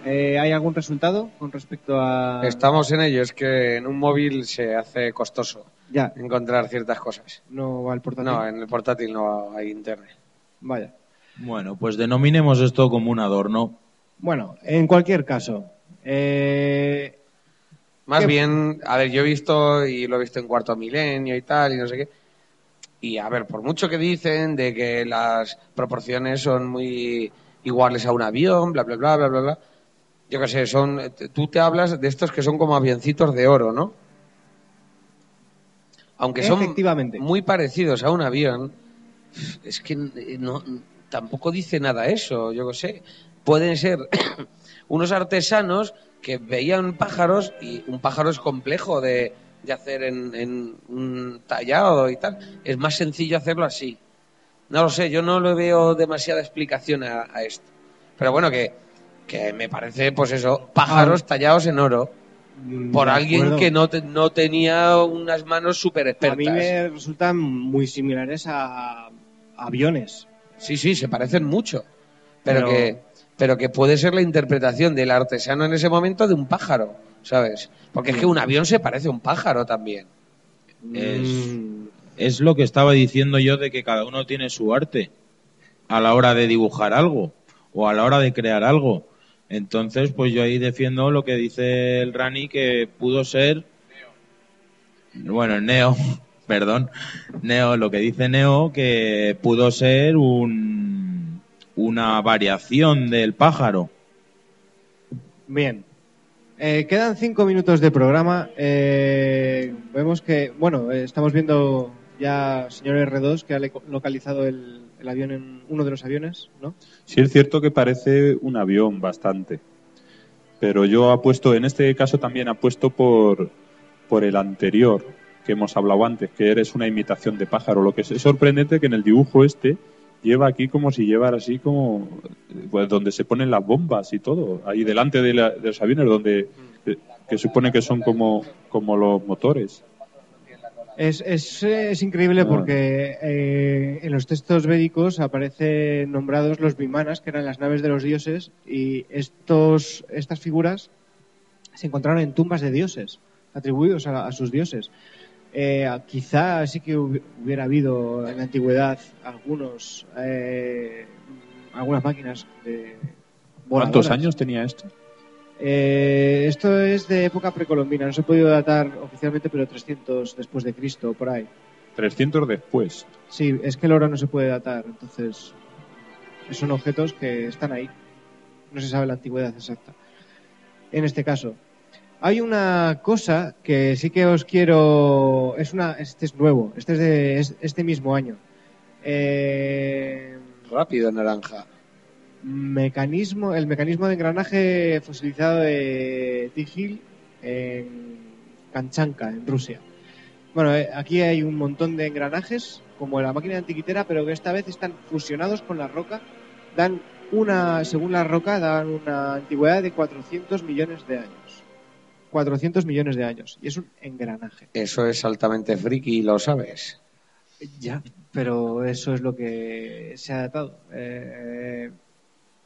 Eh, ¿Hay algún resultado con respecto a...? Estamos en ello. Es que en un móvil se hace costoso Ya, encontrar ciertas cosas. no va al portátil. No, en el portátil no hay internet. Vaya. Bueno, pues denominemos esto como un adorno. Bueno, en cualquier caso, eh, Más ¿Qué? bien, a ver, yo he visto y lo he visto en cuarto milenio y tal y no sé qué. Y a ver, por mucho que dicen de que las proporciones son muy iguales a un avión, bla, bla, bla, bla, bla, bla. Yo qué sé, son, tú te hablas de estos que son como avioncitos de oro, ¿no? Aunque son muy parecidos a un avión, es que no, tampoco dice nada eso, yo qué sé. Pueden ser unos artesanos que veían pájaros y un pájaro es complejo de, de hacer en, en un tallado y tal. Es más sencillo hacerlo así. No lo sé, yo no le veo demasiada explicación a, a esto. Pero bueno, que, que me parece, pues eso, pájaros Ah. tallados en oro mm, por alguien que no, te- no tenía unas manos súper A expertas. mí me resultan muy similares a aviones. Sí, sí, se parecen mucho. Pero, Pero- que pero que puede ser la interpretación del artesano en ese momento de un pájaro, ¿sabes? Porque es que un avión se parece a un pájaro también. Es, Mm, es lo que estaba diciendo yo de que cada uno tiene su arte a la hora de dibujar algo o a la hora de crear algo. Entonces, pues yo ahí defiendo lo que dice el Rani que pudo ser. Bueno, el Neo, perdón. Neo, lo que dice Neo que pudo ser un, una variación del pájaro. Bien. Eh, quedan cinco minutos de programa. Eh, vemos que, bueno, eh, estamos viendo ya señor R2 que ha localizado el, el avión en uno de los aviones, ¿no? Sí es cierto que parece un avión bastante, pero yo apuesto, en este caso también apuesto por, por el anterior que hemos hablado antes, que eres una imitación de pájaro. Lo que es sorprendente que en el dibujo este lleva aquí como si llevara así como pues, donde se ponen las bombas y todo, ahí delante de, la- de los aviones donde que, que supone que son como, como los motores. Es, es, es increíble Ah. porque eh, en los textos védicos aparecen nombrados los vimanas, que eran las naves de los dioses, y estos, estas figuras se encontraron en tumbas de dioses, atribuidos a, a sus dioses. Eh, quizá sí que hubi- hubiera habido en la antigüedad algunos eh, algunas máquinas de ¿Cuántos años tenía esto? Eh, esto es de época precolombina, no se ha podido datar oficialmente, pero 300 después de Cristo, por ahí. 300 después. Sí, es que el oro no se puede datar, entonces son objetos que están ahí. No se sabe la antigüedad exacta. En este caso, hay una cosa que sí que os quiero. Es una, este es nuevo, este es de es- este mismo año. Eh, Rápido, naranja. mecanismo, el mecanismo de engranaje fosilizado de Tigil en Kanchanka, en Rusia. Bueno, eh, aquí hay un montón de engranajes, como la máquina antiquitera, pero que esta vez están fusionados con la roca. Dan una, según la roca, dan una antigüedad de 400 millones de años. 400 millones de años. Y es un engranaje. Eso es altamente friki, lo sabes. Ya, pero eso es lo que se ha datado. Eh,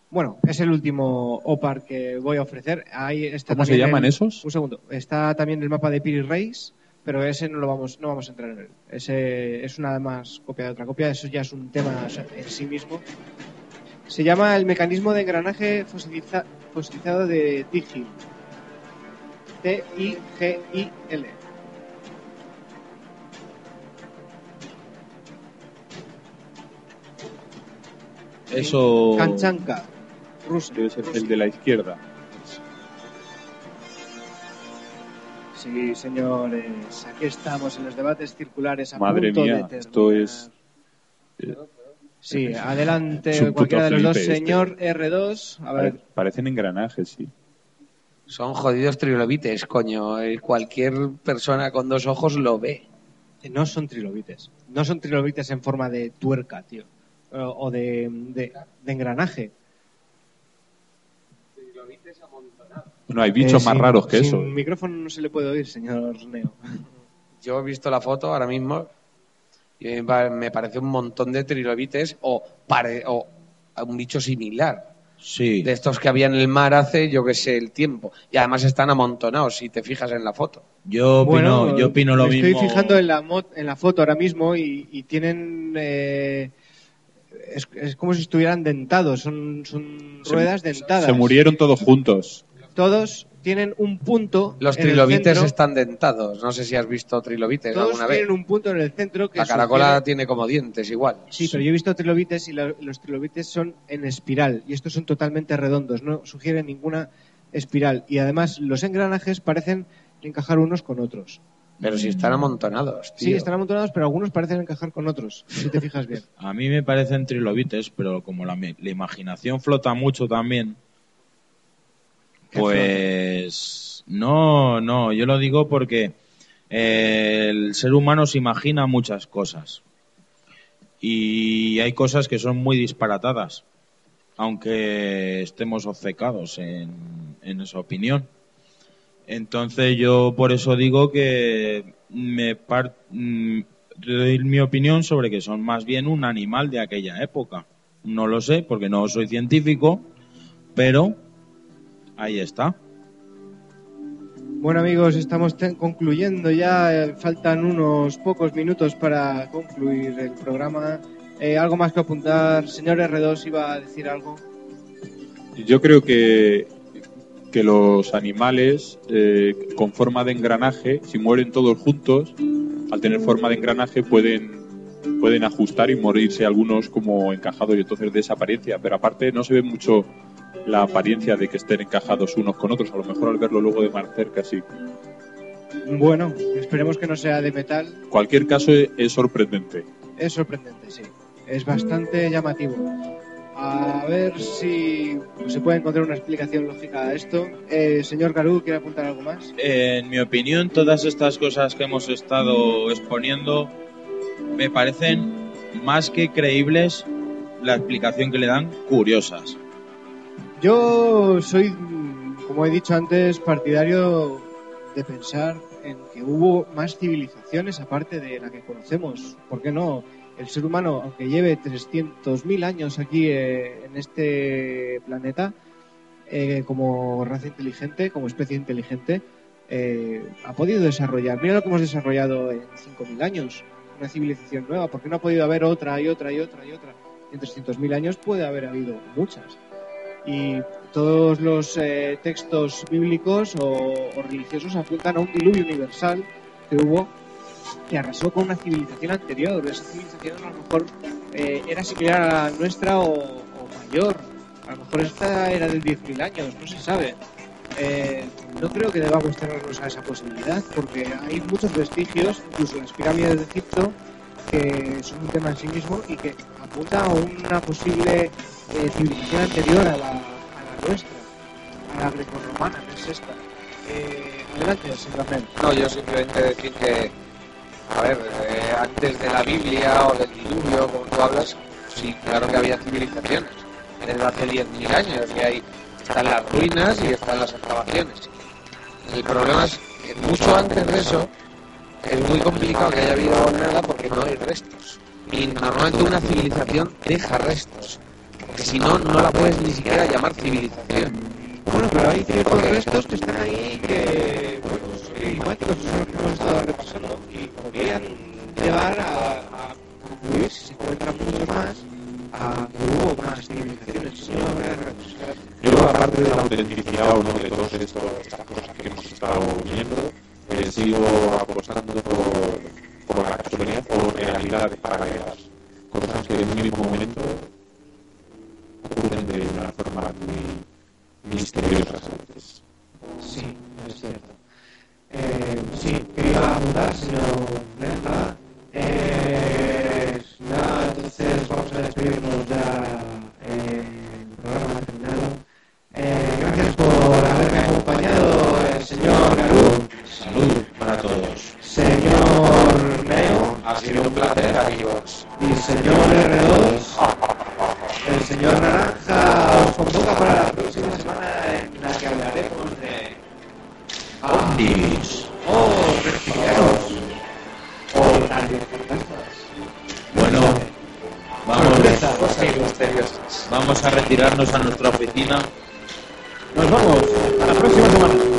bueno, es el último OPAR que voy a ofrecer. Ahí está ¿Cómo se llaman el- esos? Un segundo. Está también el mapa de Piri Reis, pero ese no lo vamos, no vamos a entrar en él. Ese es una más copia de otra copia. Eso ya es un tema en sí mismo. Se llama el mecanismo de engranaje fosiliza- fosilizado de Tigil. T-I-G-I-L. Eso. Kanchanka, Rusia. Debe ser el de la izquierda. Sí, señores, aquí estamos en los debates circulares a Madre punto mía, de terminar. esto es... Sí, adelante cualquiera de los dos, este. señor R2. A ver, pare- Parecen engranajes, sí. Son jodidos trilobites, coño. Eh, Cualquier persona con dos ojos lo ve. no son trilobites. No son trilobites en forma de tuerca, tío. O, o de, de- de engranaje. No, hay bichos Eh, más sin- raros que sin eso. micrófono no se le puede oír, señor Neo. Yo he visto la foto ahora mismo y me pa- me parece un montón de trilobites o, pare- o un bicho similar. Sí. De estos que había en el mar hace, yo que sé, el tiempo. Y además están amontonados, si te fijas en la foto. Yo opino, yo opino lo me mismo. estoy fijando en la, en la foto ahora mismo y, y tienen... eh, es, es como si estuvieran dentados, son, son Se- ruedas dentadas. Se murieron todos juntos. Todos tienen un punto. Los en el trilobites centro. están dentados. No sé si has visto trilobites Todos alguna vez. tienen un punto en el centro que La caracola sugiere- tiene como dientes igual. Sí, pero yo he visto trilobites y la- los trilobites son en espiral y estos son totalmente redondos, no sugieren ninguna espiral y además los engranajes parecen encajar unos con otros. Pero si están amontonados, tío. Sí, están amontonados, pero algunos parecen encajar con otros, si te fijas bien. A mí me parecen trilobites, pero como la, la imaginación flota mucho también, ¿Qué pues no, no, yo lo digo porque eh, el ser humano se imagina muchas cosas y hay cosas que son muy disparatadas, aunque estemos obcecados en, en esa opinión. Entonces yo por eso digo que me mm, doy mi opinión sobre que son más bien un animal de aquella época. No lo sé porque no soy científico, pero ahí está. Bueno amigos, estamos concluyendo ya, eh, faltan unos pocos minutos para concluir el programa. Eh, ¿Algo más que apuntar? Señor R2 iba a decir algo. Yo creo que, que los animales eh, con forma de engranaje, si mueren todos juntos, al tener forma de engranaje pueden, pueden ajustar y morirse algunos como encajados y entonces de esa apariencia. Pero aparte no se ve mucho la apariencia de que estén encajados unos con otros. A lo mejor al verlo luego de más cerca sí. Bueno, esperemos que no sea de metal. Cualquier caso es, es sorprendente. Es sorprendente, sí. Es bastante llamativo. A ver si se puede encontrar una explicación lógica a esto. Eh, señor Garú, ¿quiere apuntar algo más? En mi opinión, todas estas cosas que hemos estado exponiendo me parecen más que creíbles la explicación que le dan curiosas. Yo soy, como he dicho antes, partidario de pensar en que hubo más civilizaciones aparte de la que conocemos. ¿Por qué no? El ser humano, aunque lleve 300.000 años aquí eh, en este planeta, eh, como raza inteligente, como especie inteligente, eh, ha podido desarrollar. Mira lo que hemos desarrollado en 5.000 años, una civilización nueva. ¿Por qué no ha podido haber otra y otra y otra y otra? En 300.000 años puede haber habido muchas. Y todos los eh, textos bíblicos o, o religiosos apuntan a un diluvio universal que hubo que arrasó con una civilización anterior. Esa civilización a lo mejor eh, era similar a la nuestra o, o mayor. A lo mejor esta era de 10.000 años, no se sabe. Eh, no creo que debamos cerrarnos a esa posibilidad porque hay muchos vestigios, incluso las pirámides de Egipto, que son un tema en sí mismo y que apunta una posible eh, civilización anterior a la, a la nuestra, a la grecorromana, que es esta. Eh, adelante, señor. No, yo simplemente decir que, a ver, eh, antes de la Biblia o del diluvio, como tú hablas, sí, claro que había civilizaciones. Desde hace 10.000 años que hay, están las ruinas y están las excavaciones. El problema es que mucho antes de eso es muy complicado que haya habido nada porque no hay restos. Y normalmente una civilización deja restos. Porque si no, no la puedes ni siquiera llamar civilización. Bueno, pero hay ciertos restos que están ahí que, bueno, pues, enigmáticos, son los que hemos estado repasando y podrían llevar a, concluir, si se encuentran muchos más, a que hubo más civilizaciones. Yo, aparte de la autenticidad o no de todas estas cosas que hemos estado viendo, eh, sigo apostando por, por la casualidad o realidades paralelas. Cosas que en un mismo momento ocurren de una forma muy misteriosa a veces. Sí, es cierto. Eh, sí, quería abundar, señor Lerma. Eh, nada, entonces vamos a despedirnos ya. Eh, el programa ha terminado. Eh, gracias por haberme acompañado, el señor Garú, Salud para todos. Señor Neo Ha sido un placer, amigos. y señor R2. El señor Naranja os convoca para la próxima semana en la que hablaremos de Ondis. o reptilianos o radiofantasmas. Bueno, vamos, Cosas misteriosas. vamos a retirarnos a nuestra oficina. Nos vamos. A la próxima.